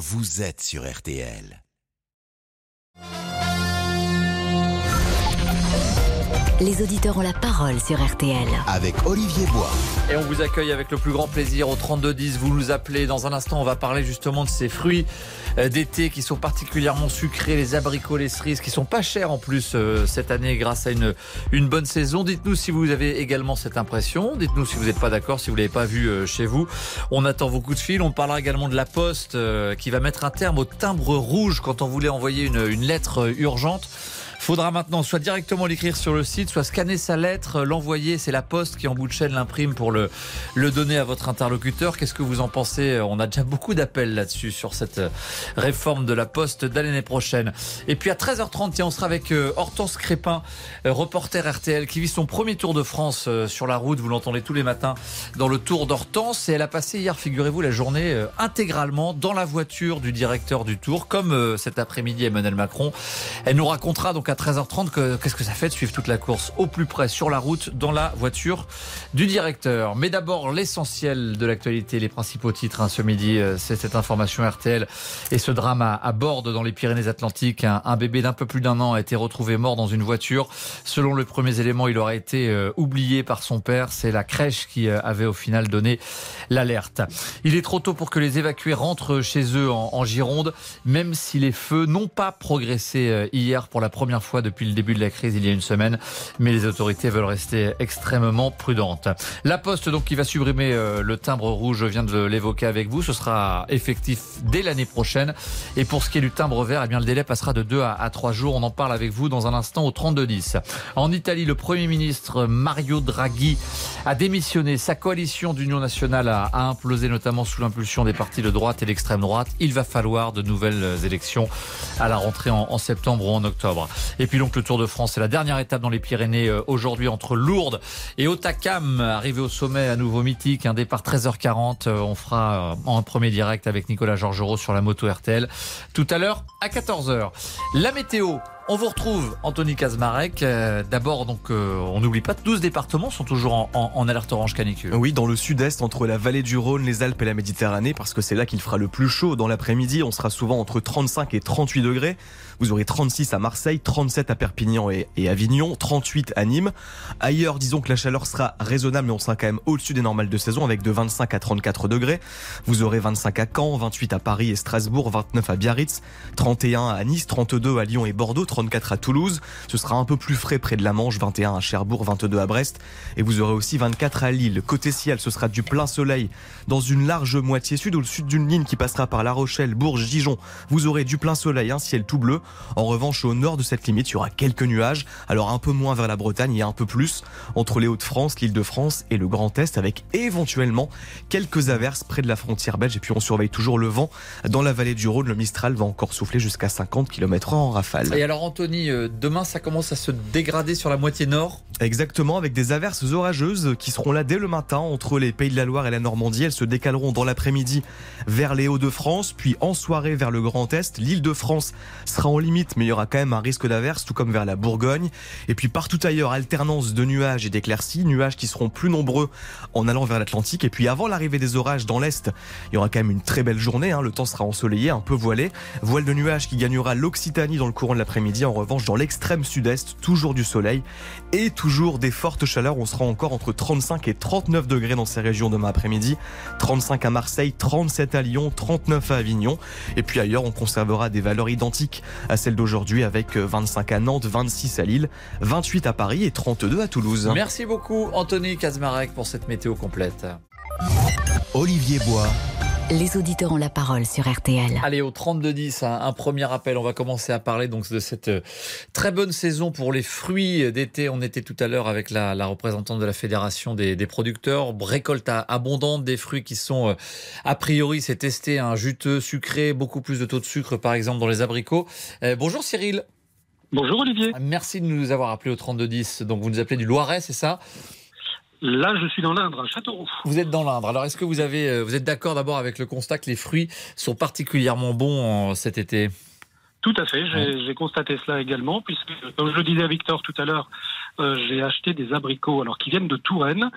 vous êtes sur RTL. Les auditeurs ont la parole sur RTL. Avec Olivier Bois. Et on vous accueille avec le plus grand plaisir au 3210. Vous nous appelez. Dans un instant, on va parler justement de ces fruits euh, d'été qui sont particulièrement sucrés, les abricots, les cerises, qui sont pas chers en plus euh, cette année grâce à une, une bonne saison. Dites-nous si vous avez également cette impression. Dites-nous si vous n'êtes pas d'accord, si vous l'avez pas vu euh, chez vous. On attend vos coups de fil. On parlera également de la Poste qui va mettre un terme au timbre rouge quand on voulait envoyer une, une lettre urgente. Faudra maintenant soit directement l'écrire sur le site, soit scanner sa lettre, l'envoyer. C'est la poste qui en bout de chaîne l'imprime pour le, le donner à votre interlocuteur. Qu'est-ce que vous en pensez? On a déjà beaucoup d'appels là-dessus sur cette réforme de la poste de l'année prochaine. Et puis à 13h30, on sera avec euh, Hortense Crépin, euh, reporter RTL, qui vit son premier Tour de France euh, sur la route. Vous l'entendez tous les matins dans le Tour d'Hortense. Et elle a passé hier, figurez-vous, la journée intégralement dans la voiture du directeur du Tour, comme cet après-midi Emmanuel Macron. Elle nous racontera donc à 13h30 qu'est-ce que ça fait de suivre toute la course au plus près sur la route dans la voiture du directeur. Mais d'abord l'essentiel de l'actualité, les principaux titres hein, ce midi, euh, c'est cette information RTL et ce drame à, bord dans les Pyrénées-Atlantiques. Un, bébé d'un peu plus d'un an a été retrouvé mort dans une voiture. Selon les premiers éléments, il aurait été euh, oublié par son père. C'est la crèche qui euh, avait au final donné l'alerte. Il est trop tôt pour que les évacués rentrent chez eux en, en Gironde, même si les feux n'ont pas progressé hier pour la première fois depuis le début de la crise il y a une semaine, mais les autorités veulent rester extrêmement prudentes. La Poste donc qui va supprimer euh, le timbre rouge, je viens de l'évoquer avec vous, ce sera effectif dès l'année prochaine. Et pour ce qui est du timbre vert, eh bien le délai passera de 2 à 3 jours. On en parle avec vous dans un instant au 32-10. En Italie, le Premier ministre Mario Draghi a démissionné. Sa coalition d'union nationale a, implosé notamment sous l'impulsion des partis de droite et d'extrême droite. Il va falloir de nouvelles élections à la rentrée en septembre ou en octobre. Et puis donc le Tour de France, c'est la dernière étape dans les Pyrénées euh, aujourd'hui entre Lourdes et Otakam. Arrivé au sommet à nouveau mythique, un départ 13h40. Euh, on fera euh, en premier direct avec Nicolas Georgerot sur la moto RTL tout à l'heure à 14h. La météo. On vous retrouve, Anthony Kazmarek. D'abord, donc, on n'oublie pas, 12 départements sont toujours en, alerte orange canicule. Oui, dans le sud-est, entre la vallée du Rhône, les Alpes et la Méditerranée, parce que c'est là qu'il fera le plus chaud. Dans l'après-midi, on sera souvent entre 35 et 38 degrés. Vous aurez 36 à Marseille, 37 à Perpignan et, Avignon, 38 à Nîmes. Ailleurs, disons que la chaleur sera raisonnable, mais on sera quand même au-dessus des normales de saison avec de 25 à 34 degrés. Vous aurez 25 à Caen, 28 à Paris et Strasbourg, 29 à Biarritz, 31 à Nice, 32 à Lyon et Bordeaux, 34 à Toulouse. Ce sera un peu plus frais près de la Manche, 21 à Cherbourg, 22 à Brest. Et vous aurez aussi 24 à Lille. Côté ciel, ce sera du plein soleil dans une large moitié sud, au sud d'une ligne qui passera par La Rochelle, Bourges, Dijon. Vous aurez du plein soleil, un ciel tout bleu. En revanche, au nord de cette limite, il y aura quelques nuages, alors un peu moins vers la Bretagne et un peu plus entre les Hauts-de-France, l'Île-de-France et le Grand Est, avec éventuellement quelques averses près de la frontière belge. Et puis on surveille toujours le vent dans la vallée du Rhône. Le Mistral va encore souffler jusqu'à 50 km/h en rafale. Anthony, euh, demain ça commence à se dégrader sur la moitié nord Exactement, avec des averses orageuses qui seront là dès le matin entre les Pays de la Loire et la Normandie. Elles se décaleront dans l'après-midi vers les Hauts-de-France, puis en soirée vers le Grand Est. L'Île-de-France sera en limite, mais il y aura quand même un risque d'averse, tout comme vers la Bourgogne. Et puis partout ailleurs, alternance de nuages et d'éclaircies, nuages qui seront plus nombreux en allant vers l'Atlantique. Et puis avant l'arrivée des orages dans l'Est, il y aura quand même une très belle journée. Hein. Le temps sera ensoleillé, un peu voilé. Voile de nuages qui gagnera l'Occitanie dans le courant de l'après-midi. En revanche, dans l'extrême sud-est, toujours du soleil et toujours des fortes chaleurs. On sera encore entre 35 et 39 degrés dans ces régions demain après-midi. 35 à Marseille, 37 à Lyon, 39 à Avignon. Et puis ailleurs, on conservera des valeurs identiques à celles d'aujourd'hui aujourd'hui avec 25 euh, à Nantes, 26 à Lille, 28 à Paris et 32 à Toulouse. Merci beaucoup Anthony Kazmarek pour cette météo complète. Olivier Bois. Les auditeurs ont la parole sur RTL. Allez, au 32-10, un, premier appel. On va commencer à parler donc de cette euh, très bonne saison pour les fruits d'été. On était tout à l'heure avec la, représentante de la Fédération des, producteurs. Récolte abondante des fruits qui sont, euh, a priori, c'est testé, un juteux, sucré, beaucoup plus de taux de sucre, par exemple, dans les abricots. Euh, bonjour Cyril. Bonjour Olivier. Merci de nous avoir appelé au 3210. Donc vous nous appelez du Loiret, c'est ça? Là, je suis dans l'Indre, à Châteauroux. Vous êtes dans l'Indre. Alors, est-ce que vous avez, euh, vous êtes d'accord d'abord avec le constat que les fruits sont particulièrement bons cet été? Tout à fait, j'ai constaté cela également, puisque, comme je le disais à Victor tout à l'heure, j'ai acheté des abricots alors qui viennent de Touraine.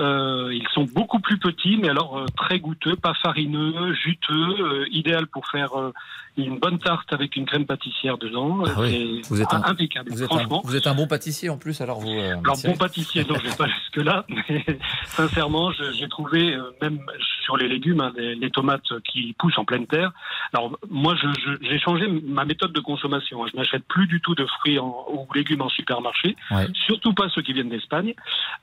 Euh, ils sont beaucoup plus petits, mais alors euh, très goûteux, pas farineux, juteux, euh, idéal pour faire euh, une bonne tarte avec une crème pâtissière dedans. Ah oui. Vous êtes un- impeccable, Vous êtes, un, franchement. vous êtes un bon pâtissier en plus, alors vous. euh, Alors bon pâtissier, non, je vais pas jusque là, mais sincèrement, j'ai trouvé euh, même sur les légumes, hein, les, les tomates qui poussent en pleine terre. Alors moi, j'ai changé ma méthode de consommation. hein. Je n'achète plus du tout de fruits en- ou légumes en supermarché, Ouais. Surtout pas ceux qui viennent d'Espagne.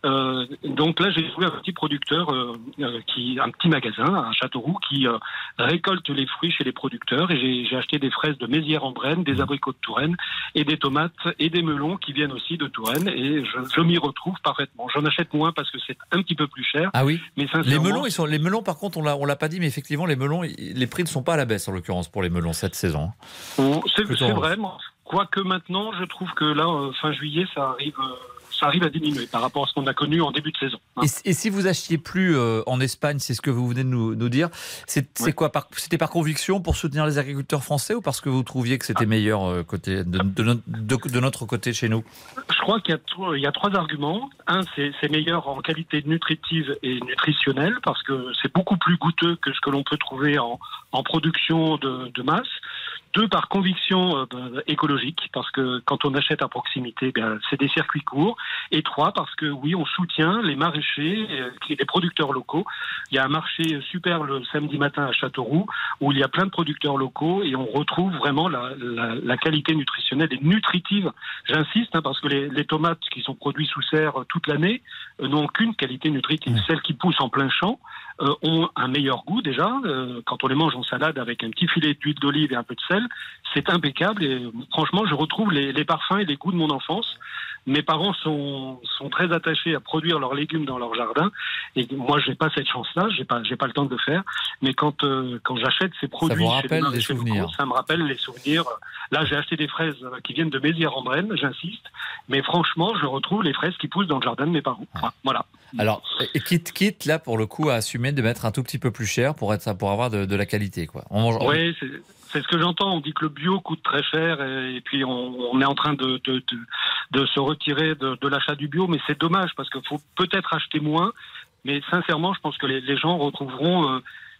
Euh, donc là, j'ai trouvé un petit producteur, euh, euh, qui, un petit magasin à Châteauroux, qui euh, récolte les fruits chez les producteurs. Et j'ai- acheté des fraises de Mézières-en-Brenne, des abricots de Touraine et des tomates et des melons qui viennent aussi de Touraine. Et je, je m'y retrouve parfaitement. J'en achète moins parce que c'est un petit peu plus cher. Ah oui Mais Les melons, ils sont, les melons, par contre, on l'a, on l'a pas dit, mais effectivement, les melons, les prix ne sont pas à la baisse, en l'occurrence, pour les melons cette saison. on- c'est c'est en vrai. Quoique maintenant, je trouve que là, euh, fin juillet, ça arrive, euh, ça arrive à diminuer par rapport à ce qu'on a connu en début de saison. hein. Et, si- et si vous achetiez plus euh, en Espagne, c'est ce que vous venez de nous, nous dire, c'est, Ouais. quoi C'était par conviction pour soutenir les agriculteurs français ou parce que vous trouviez que c'était meilleur euh, côté, de, de notre- de- de notre côté chez nous? Je crois qu'il y y a trois arguments. Un, c'est c'est meilleur en qualité nutritive et nutritionnelle parce que c'est beaucoup plus goûteux que ce que l'on peut trouver en, en production de masse. Deux, par conviction euh, ben, écologique parce que quand on achète à proximité, ben, c'est des circuits courts. Et trois, parce que oui, on soutient les maraîchers, euh, les producteurs locaux. Il y a un marché super le samedi matin à Châteauroux où il y a plein de producteurs locaux et on retrouve vraiment la, la- la qualité nutritionnelle et nutritive J'insiste hein, parce que les, les tomates qui sont produites sous serre euh, toute l'année euh, n'ont aucune qualité nutritive. Celles qui poussent en plein champ euh, ont un meilleur goût déjà. Euh, quand on les mange en salade avec un petit filet d'huile d'olive et un peu de sel, c'est impeccable. Et franchement, je retrouve les parfums et les goûts de mon enfance. Mes parents sont, sont très attachés à produire leurs légumes dans leur jardin. Et moi, j'ai pas cette chance-là. J'ai pas, j'ai pas le temps de le faire. Mais quand, euh, quand j'achète ces produits, chez les ça me rappelle les souvenirs. Là, j'ai acheté des fraises qui viennent de Mézières-en-Brenne, j'insiste. Mais franchement, je retrouve les fraises qui poussent dans le jardin de mes parents. Voilà. Alors, quitte, quitte là pour le coup à assumer de mettre un tout petit peu plus cher pour être pour avoir de, de la qualité quoi. On mange. Oui, c'est c'est ce que j'entends. On dit que le bio coûte très cher et, puis on, est en train de, se retirer de, l'achat du bio, mais c'est dommage parce qu'il faut peut-être acheter moins. Mais sincèrement, je pense que les, les gens retrouveront euh,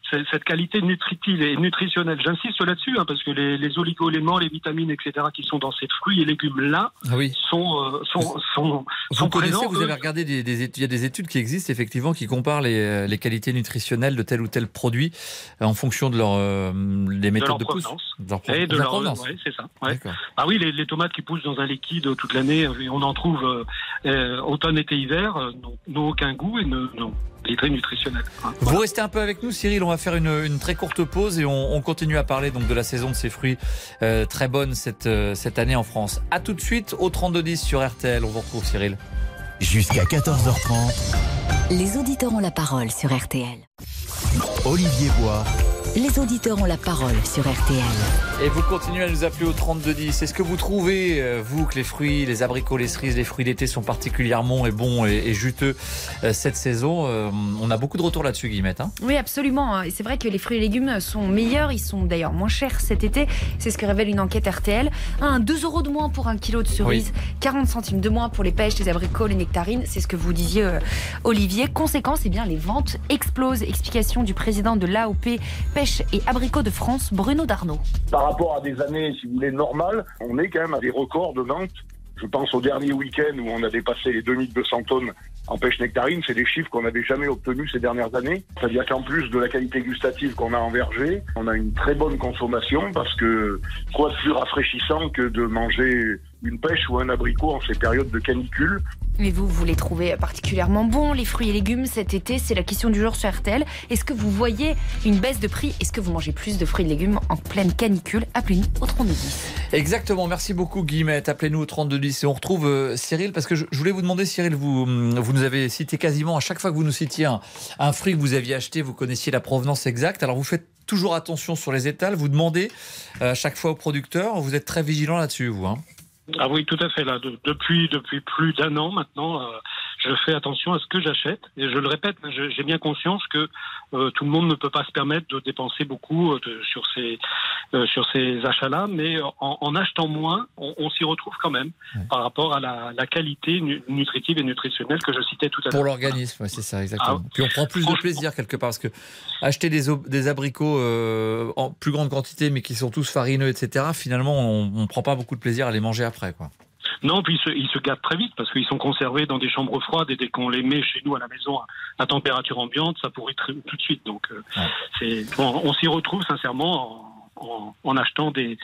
cette, cette qualité nutritive et nutritionnelle. J'insiste là-dessus hein, parce que les, les oligo-éléments, les vitamines, etc., qui sont dans ces fruits et légumes là, Ah oui. sont euh, sont sont, Vous sont connaissez, présents. vous avez regardé des, des études, il y a des études qui existent effectivement qui comparent les, euh, les qualités nutritionnelles de tel ou tel produit euh, en fonction de leur euh, les méthodes leur de, pousse. provenance. De leur, Et de leur leur, ouais, c'est ça. Ouais. Ah oui, les, les tomates qui poussent dans un liquide toute l'année, on en trouve euh, automne, été, hiver, n'ont- n'ont aucun goût et ne, n'ont est très nutritionnel. hein. Vous restez un peu avec nous, Cyril. On va faire une, une très courte pause et on, on continue à parler donc de la saison de ces fruits euh, très bonne cette, euh, cette année en France. À tout de suite au 3210 sur RTL. On vous retrouve, Cyril. Jusqu'à 14h30, Les auditeurs ont la parole sur RTL. Olivier Bois, Les auditeurs ont la parole sur RTL. Et vous continuez à nous appeler au 3210. Est-ce que vous trouvez, euh, vous, que les fruits, les abricots, les cerises, les fruits d'été sont particulièrement et bons et, et juteux euh, cette saison Euh, On a beaucoup de retours là-dessus, Guillemette. hein? Oui, absolument. Et c'est vrai que les fruits et légumes sont meilleurs. Ils sont d'ailleurs moins chers cet été. C'est ce que révèle une enquête RTL. Un, 2 euros de moins pour un kilo de cerises, 40 centimes de moins pour les pêches, les abricots, les nectarines. C'est ce que vous disiez, Olivier. Conséquence, eh bien, les ventes explosent. Explication du président de l'AOP Pêche et Abricots de France, Bruno Darnaud. Par rapport à des années, si vous voulez, normales, on est quand même à des records de ventes. Je pense au dernier week-end où on a dépassé les 2200 tonnes en pêche nectarine. C'est des chiffres qu'on n'avait jamais obtenus ces dernières années. C'est-à-dire qu'en plus de la qualité gustative qu'on a en verger, on a une très bonne consommation parce que quoi de plus rafraîchissant que de manger une pêche ou un abricot en ces périodes de canicule? Mais vous, vous les trouvez particulièrement bons, les fruits et légumes, cet été C'est la question du jour sur RTL. Est-ce que vous voyez une baisse de prix? Est-ce que vous mangez plus de fruits et légumes en pleine canicule? Appelez-nous au 3210. Exactement, merci beaucoup Guillemette. Appelez-nous au 3210 et on retrouve euh, Cyril parce que je, voulais vous demander Cyril, vous, hum, vous nous avez cité quasiment à chaque fois que vous nous citiez un, un fruit que vous aviez acheté, vous connaissiez la provenance exacte. Alors vous faites toujours attention sur les étals, vous demandez euh, à chaque fois au producteur, vous êtes très vigilant là-dessus vous. Hein Ah oui, tout à fait. Là, De- depuis depuis plus d'un an maintenant, euh, je fais attention à ce que j'achète et je le répète, hein, j'ai bien conscience que euh, tout le monde ne peut pas se permettre de dépenser beaucoup euh, de- sur ces euh, sur ces achats-là, mais en, en achetant moins, on, on s'y retrouve quand même Ouais. par rapport à la, la qualité nu- nutritive et nutritionnelle que je citais tout à l'heure. Pour l'organisme, ouais, c'est ça, exactement. Ah, Puis on prend plus de plaisir quelque part parce que acheter des, abricots euh, en plus grande quantité, mais qui sont tous farineux, etc. Finalement, on, on prend pas beaucoup de plaisir à les manger après, quoi. Non, puis ils se, ils se gâtent très vite parce qu'ils sont conservés dans des chambres froides et dès qu'on les met chez nous à la maison à, à température ambiante, ça pourrit très- tout de suite. Donc, euh, Ouais. c'est, bon, on s'y retrouve sincèrement en, en- en achetant des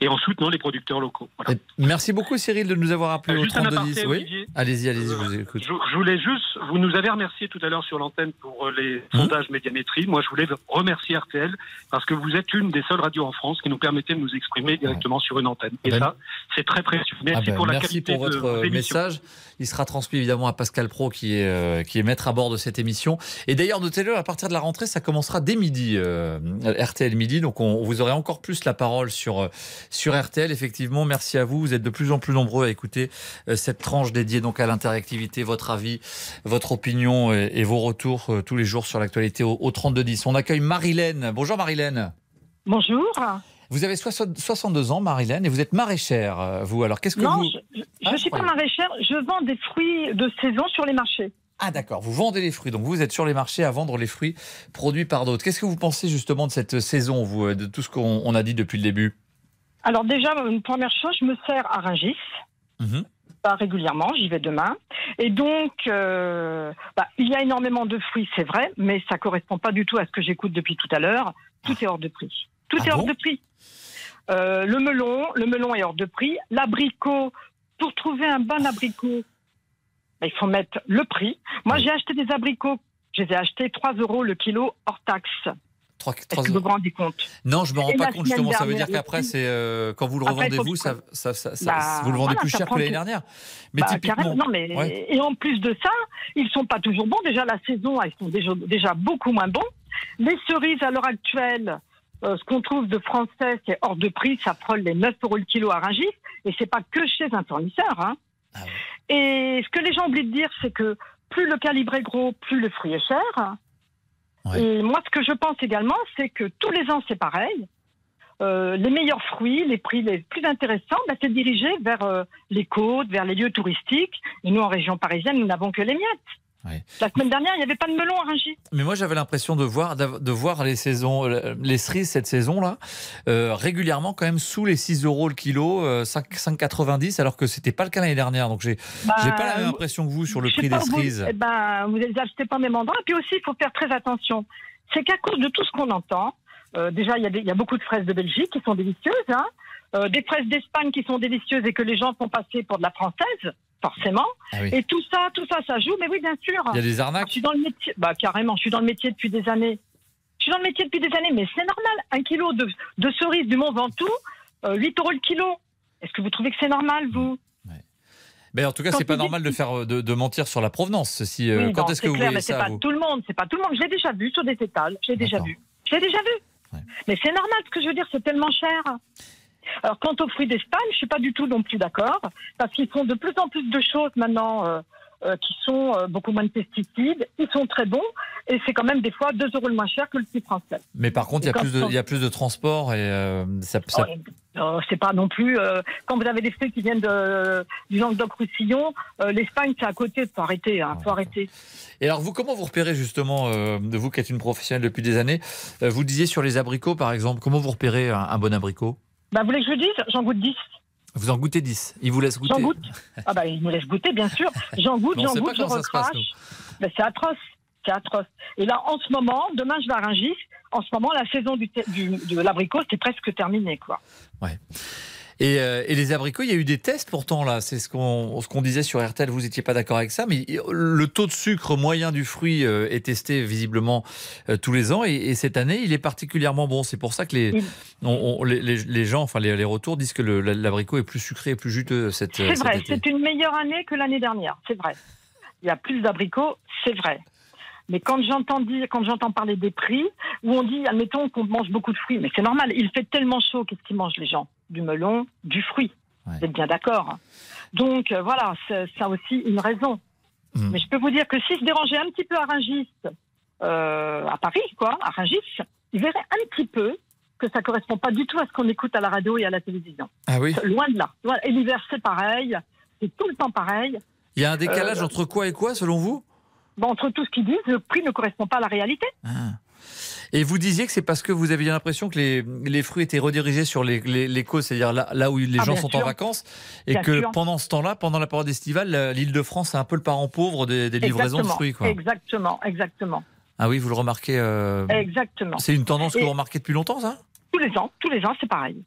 et en soutenant les producteurs locaux. Voilà. Et merci beaucoup, Cyril, de nous avoir appelé Euh, au Juste un 3210. aparté, Oui, allez-y, allez-y, je Euh, vous écoute. Je, je voulais juste, vous nous avez remercié tout à l'heure sur l'antenne pour euh, les Mmh. sondages médiamétrie. Moi, je voulais remercier RTL parce que vous êtes une des seules radios en France qui nous permettait de nous exprimer directement sur une antenne. Et Ben, ça, c'est très précieux. Merci Ah ben, pour la merci qualité pour de votre euh, message. Il sera transmis évidemment à Pascal Pro qui est, euh, qui est maître à bord de cette émission. Et d'ailleurs, notez-le, à partir de la rentrée, ça commencera dès midi, euh, RTL midi. Donc on, vous aurez encore plus la parole sur, euh, sur RTL. Effectivement, merci à vous. Vous êtes de plus en plus nombreux à écouter euh, cette tranche dédiée donc à l'interactivité, votre avis, votre opinion et, et vos retours euh, tous les jours sur l'actualité au, au 3210. On accueille Marilène. Bonjour Marilène. Bonjour. Vous avez 60 62 ans, Marilène, et vous êtes maraîchère, vous. Alors qu'est-ce que non, vous... je ne Ah, suis pas maraîchère, je vends des fruits de saison sur les marchés. Ah d'accord, vous vendez les fruits, donc vous êtes sur les marchés à vendre les fruits produits par d'autres. Qu'est-ce que vous pensez justement de cette saison, vous, euh, de tout ce qu'on on a dit depuis le début? Alors déjà, une première chose, je me sers à Rungis. Mhm. Pas régulièrement, j'y vais demain. Et donc, euh, bah, il y a énormément de fruits, c'est vrai, mais ça correspond pas du tout à ce que j'écoute depuis tout à l'heure. Tout est hors de prix. Tout Ah est hors de prix. Euh, le melon, le melon est hors de prix. L'abricot, pour trouver un bon abricot, bah, il faut mettre le prix. Moi, j'ai acheté des abricots. Je les ai achetés 3 euros le kilo hors taxe. Trois- Est-ce trois- que vous vous rendez compte Non, je me rends pas compte justement. Ça veut dire qu'après, c'est euh, quand vous le revendez vous, que- ça, ça- ça- ça- Bah, vous le vendez voilà, plus cher que l'année dernière. Mais Bah, typiquement, carrément, non, mais ouais. et en plus de ça, ils sont pas toujours bons. Déjà la saison, ils sont déjà, déjà beaucoup moins bons. Les cerises à l'heure actuelle, euh, ce qu'on trouve de français, c'est hors de prix, ça frôle les 9 euros le kilo à Rungis, et c'est pas que chez un fournisseur. Hein. Ah Et ce que les gens oublient de dire, c'est que plus le calibre est gros, plus le fruit est cher. Ouais. Et moi, ce que je pense également, c'est que tous les ans, c'est pareil. Euh, les meilleurs fruits, les prix les plus intéressants, bah, c'est dirigé vers euh, les côtes, vers les lieux touristiques. Et nous, en région parisienne, nous n'avons que les miettes. Ouais. La semaine dernière, il n'y avait pas de melon à Rungis. Mais moi, j'avais l'impression de voir, de voir les saisons, euh, les cerises cette saison-là, euh, régulièrement quand même sous les 6 euros le kilo, euh, 5 5,90, alors que c'était pas le cas l'année dernière. Donc j'ai Bah, j'ai pas la même impression que vous sur le prix des vous- cerises. eh ben, vous les achetez pas au même endroit. Et puis aussi, il faut faire très attention. C'est qu'à cause de tout ce qu'on entend, euh, déjà, il y, a y beaucoup de fraises de Belgique qui sont délicieuses, hein, euh, des fraises d'Espagne qui sont délicieuses et que les gens font passer pour de la française, forcément. Ah oui. Et tout ça, tout ça, ça joue. Mais oui, bien sûr. Il y a des Je arnaques. suis dans le métier. Bah, carrément, je suis dans le métier depuis des années. Je suis dans le métier depuis des années, mais c'est normal. Un kilo de, de cerises du Mont Ventoux, euh, 8 euros le kilo. Est-ce que vous trouvez que c'est normal, vous? Mais en tout cas, c'est pas normal de faire de, de mentir sur la provenance. Ceci, euh, Oui, quand est-ce que c'est vous clair, voyez ça pas vous tout le monde, c'est pas tout le monde. Je l'ai déjà vu sur des étals, j'ai déjà vu. Je l'ai déjà vu. Ouais. Mais c'est normal, ce que je veux dire, c'est tellement cher. Alors, quant aux fruits d'Espagne, je suis pas du tout non plus d'accord, parce qu'ils font de plus en plus de choses maintenant euh, euh, qui sont euh, beaucoup moins de pesticides. Ils sont très bons, et c'est quand même des fois 2 euros le moins cher que le prix français. Mais par contre, il y, a plus de, on- il y a plus de transport et ça, ça- Oh, c'est pas non plus quand vous avez des fruits qui viennent de, du Languedoc-Roussillon, l'Espagne c'est à côté, faut arrêter, hein, faut arrêter. Et alors, vous, comment vous repérez justement, de vous qui êtes une professionnelle depuis des années, vous disiez sur les abricots par exemple, comment vous repérez un, un bon abricot? Bah, vous voulez que je vous dise J'en goûte 10. Vous en goûtez 10 Il vous laisse goûter J'en goûte. Ah bah il me laisse goûter bien sûr. J'en goûte, j'en goûte, je recrache. Ben, c'est atroce, c'est atroce. Et là en ce moment, demain je vais à Rungis. En ce moment, la saison du, de l'abricot c'est presque terminé quoi. Et, euh, et les abricots, il y a eu des tests pourtant là. C'est ce qu'on ce qu'on disait sur RTL. Vous n'étiez pas d'accord avec ça, mais le taux de sucre moyen du fruit euh, est testé visiblement euh, tous les ans. Et, et cette année, il est particulièrement bon. C'est pour ça que les, Il- on- on- les, gens, enfin les, les retours disent que l'abricot est plus sucré et plus juteux cette, C'est cet vrai, c'est une meilleure année que l'année dernière, c'est vrai. Il y a plus d'abricots, c'est vrai. Mais quand j'entends dire, quand j'entends parler des prix, où on dit, admettons qu'on mange beaucoup de fruits, mais c'est normal, il fait tellement chaud, qu'est-ce qu'ils mangent les gens? Du melon, du fruit. Ouais. Vous êtes bien d'accord. Donc euh, voilà, c'est ça aussi une raison. Mm. Mais je peux vous dire que si je dérangeais un petit peu à Rungis, euh, à Paris, quoi, à Rungis, il verrait un petit peu que ça correspond pas du tout à ce qu'on écoute à la radio et à la télévision. Ah oui Loin de là. Et l'hiver, c'est pareil. C'est tout le temps pareil. Il y a un décalage Euh, entre quoi et quoi, selon vous? Entre tout ce qu'ils disent, le prix ne correspond pas à la réalité. Ah. Et vous disiez que c'est parce que vous aviez l'impression que les, les fruits étaient redirigés sur les, les, les côtes, c'est-à-dire là, là où les Ah, gens sont en vacances, et Bien que sûr. pendant ce temps-là, pendant la période estivale, l'île de France est un peu le parent pauvre des, des livraisons exactement. de fruits. Quoi. Exactement, exactement, Ah oui, vous le remarquez. euh, exactement. c'est une tendance que Et- vous remarquez depuis longtemps, ça? Tous les ans, tous les ans, c'est pareil.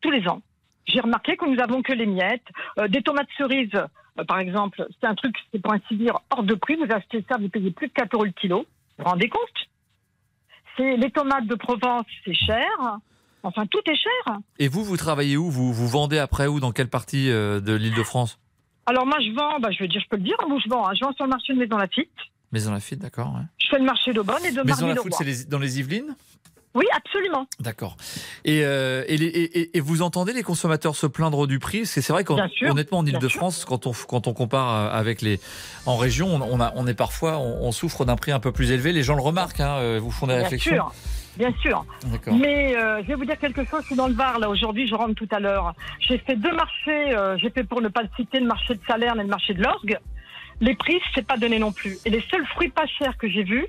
Tous les ans. J'ai remarqué que nous avons que les miettes. Euh, des tomates cerises, euh, par exemple, c'est un truc, c'est pour ainsi dire, hors de prix. Vous achetez ça, vous payez plus de 4 euros le kilo. Vous vous rendez compte? C'est Les tomates de Provence, c'est cher. Enfin, tout est cher. Et vous, vous travaillez où? Vous, vous vendez après où? Dans quelle partie euh, de l'île de France Alors moi, je vends, bah, je veux dire, je peux le dire, où je vends. hein. Je vends sur le marché de Maison Lafitte. Maison Lafitte, d'accord. ouais. Je fais le marché d'Aubonne et de Maison. Lafitte, c'est dans les Yvelines? Oui, absolument. D'accord. Et, euh, et, vous entendez les consommateurs se plaindre du prix? C'est vrai qu'honnêtement, en Ile-de-France, quand on, quand on compare euh, avec les. En région, on, on a, on est parfois. On, on souffre d'un prix un peu plus élevé. Les gens le remarquent, hein, euh, vous font des Bien réflexions. sûr. Bien sûr. Mais euh, je vais vous dire quelque chose, je suis dans le Var là aujourd'hui, je rentre tout à l'heure. J'ai fait deux marchés, euh, j'ai fait pour ne pas le citer le marché de Salerne et le marché de l'Orgue. Les prix, c'est pas donné non plus. Et les seuls fruits pas chers que j'ai vus,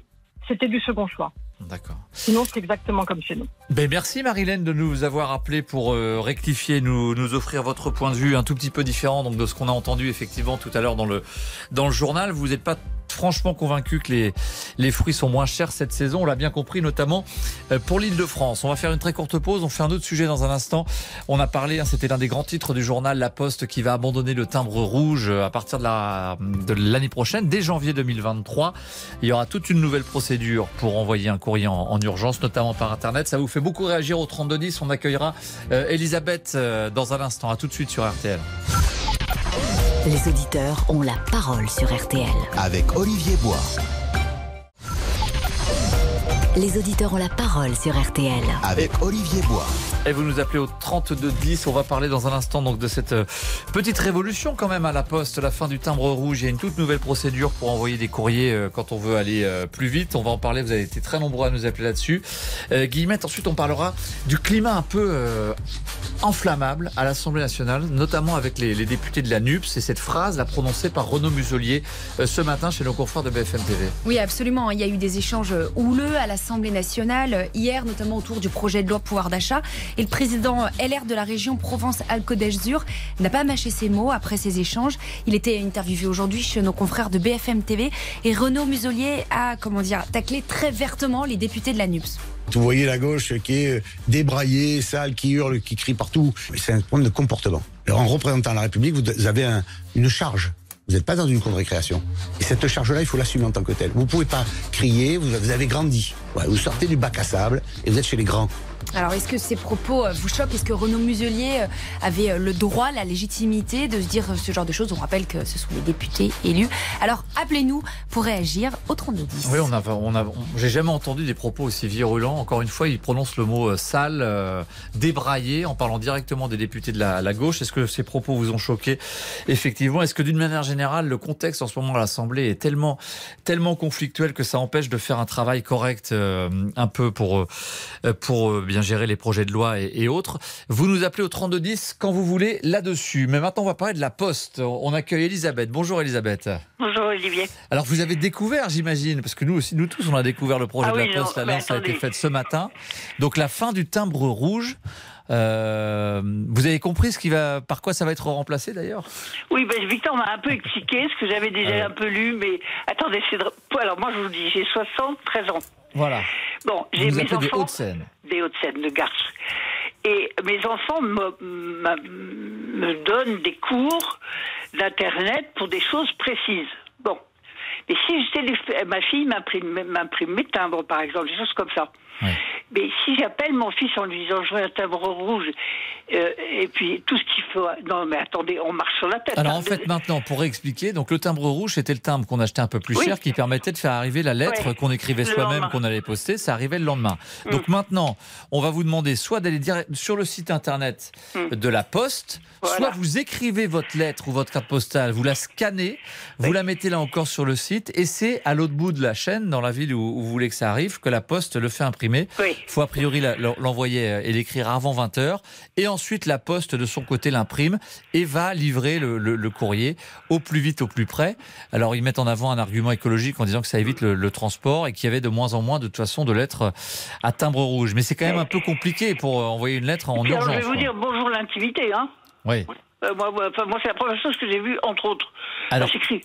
c'était du second choix. D'accord. Sinon, c'est exactement comme chez nous. Ben merci Marilène de nous avoir appelé pour euh, rectifier, nous, nous offrir votre point de vue un tout petit peu différent donc de ce qu'on a entendu effectivement tout à l'heure dans le dans le journal. Vous n'êtes pas franchement convaincu que les fruits sont moins chers cette saison. On l'a bien compris, notamment euh, pour l'Île-de-France. On va faire une très courte pause. On fait un autre sujet dans un instant. On a parlé, hein, c'était l'un des grands titres du journal La Poste qui va abandonner le timbre rouge euh, à partir de la de l'année prochaine, dès janvier 2023. Il y aura toute une nouvelle procédure pour envoyer un courrier en, en urgence, notamment par Internet. Ça vous fait beaucoup réagir au 3210. On accueillera euh, Elisabeth dans un instant. À tout de suite sur RTL. Les auditeurs ont la parole sur RTL. Avec Olivier Bois. Les auditeurs ont la parole sur RTL. Avec Olivier Bois. Et vous nous appelez au 3210. On va parler dans un instant donc de cette euh, petite révolution quand même à la poste, la fin du timbre rouge. Il y a une toute nouvelle procédure pour envoyer des courriers euh, quand on veut aller euh, plus vite. On va en parler. Vous avez été très nombreux à nous appeler là-dessus. Euh, Guillemette, ensuite on parlera du climat un peu euh, enflammable à l'Assemblée nationale, notamment avec les, les députés de la NUPS. C'est cette phrase la prononcée par Renaud Muselier euh, ce matin chez nos confrères de BFM TV. Oui, absolument. Il y a eu des échanges houleux à l'Assemblée nationale euh, hier, notamment autour du projet de loi pouvoir d'achat. Et le président LR de la région Provence-Alpes-Côte d'Azur n'a pas mâché ses mots après ces échanges. Il était interviewé aujourd'hui chez nos confrères de BFM TV et Renaud Muselier a, comment dire, taclé très vertement les députés de la NUPS. Vous voyez la gauche qui est débraillée, sale, qui hurle, qui crie partout. C'est un problème de comportement. Alors, en représentant la République, vous avez un- une charge. Vous n'êtes pas dans une cour de récréation. Et cette charge-là, il faut l'assumer en tant que telle. Vous pouvez pas crier, vous avez grandi. Vous sortez du bac à sable et vous êtes chez les grands. Alors, est-ce que ces propos euh, vous choquent? Est-ce que Renaud Muselier euh, avait euh, le droit, la légitimité de se dire ce genre de choses? On rappelle que ce sont les députés élus. Alors, appelez-nous pour réagir au 3210. Oui, on a, on a, on- j'ai jamais entendu des propos aussi virulents. Encore une fois, il prononce le mot sale, débraillé, en parlant directement des députés de la, gauche. Est-ce que ces propos vous ont choqué? Effectivement. Est-ce que d'une manière générale, le contexte en ce moment à l'Assemblée est tellement, tellement conflictuel que ça empêche de faire un travail correct, un peu pour, pour bien gérer les projets de loi et, et autres Vous nous appelez au 3210 quand vous voulez là-dessus. Mais maintenant, on va parler de la Poste. On accueille Elisabeth. Bonjour Elisabeth. Bonjour Olivier. Alors vous avez découvert, j'imagine, parce que nous aussi, nous tous, on a découvert le projet Ah de oui, la Poste. non, La lance a été faite ce matin. Donc la fin du timbre rouge. Euh, vous avez compris ce qui va, par quoi ça va être remplacé d'ailleurs? Oui, ben, Victor m'a un peu expliqué ce que j'avais déjà un peu lu, mais attendez, c'est alors moi je vous dis, j'ai 73 ans. Voilà. Bon, j'ai mes appelez des enfants Hauts-de-Seine. des Hauts-de-Seine, de Garches. Et mes enfants me, donnent des cours d'internet pour des choses précises. Bon. Mais si téléphone, ma fille m'imprime, m'imprime mes timbres, par exemple, des choses comme ça. Mais si j'appelle mon fils en lui disant je veux un timbre rouge, euh, et puis tout ce qu'il faut. Non, mais attendez, on marche sur la tête. Alors hein. en fait, maintenant, pour réexpliquer, donc le timbre rouge, c'était le timbre qu'on achetait un peu plus Oui. cher, qui permettait de faire arriver la lettre qu'on écrivait soi-même, qu'on allait poster. Ça arrivait le lendemain. Mm. Donc maintenant, on va vous demander soit d'aller direct sur le site internet Mm. de la Poste, Voilà. soit vous écrivez votre lettre ou votre carte postale, vous la scannez, vous Oui. la mettez là encore sur le site, et c'est à l'autre bout de la chaîne, dans la ville où, où vous voulez que ça arrive, que la Poste le fait imprimer. Oui. faut a priori l'envoyer euh, et l'écrire avant 20h. Et ensuite, la poste de son côté l'imprime et va livrer le, le- le courrier au plus vite, au plus près. Alors, ils mettent en avant un argument écologique en disant que ça évite le, le transport et qu'il y avait de moins en moins, de toute façon, de lettres à timbre rouge. Mais c'est quand même un peu compliqué pour euh, envoyer une lettre en urgence. je vais vous dire bonjour l'intimité, hein. Oui. Euh, moi, moi, enfin, moi, c'est la première chose que j'ai vue, entre autres. Alors, j'écris,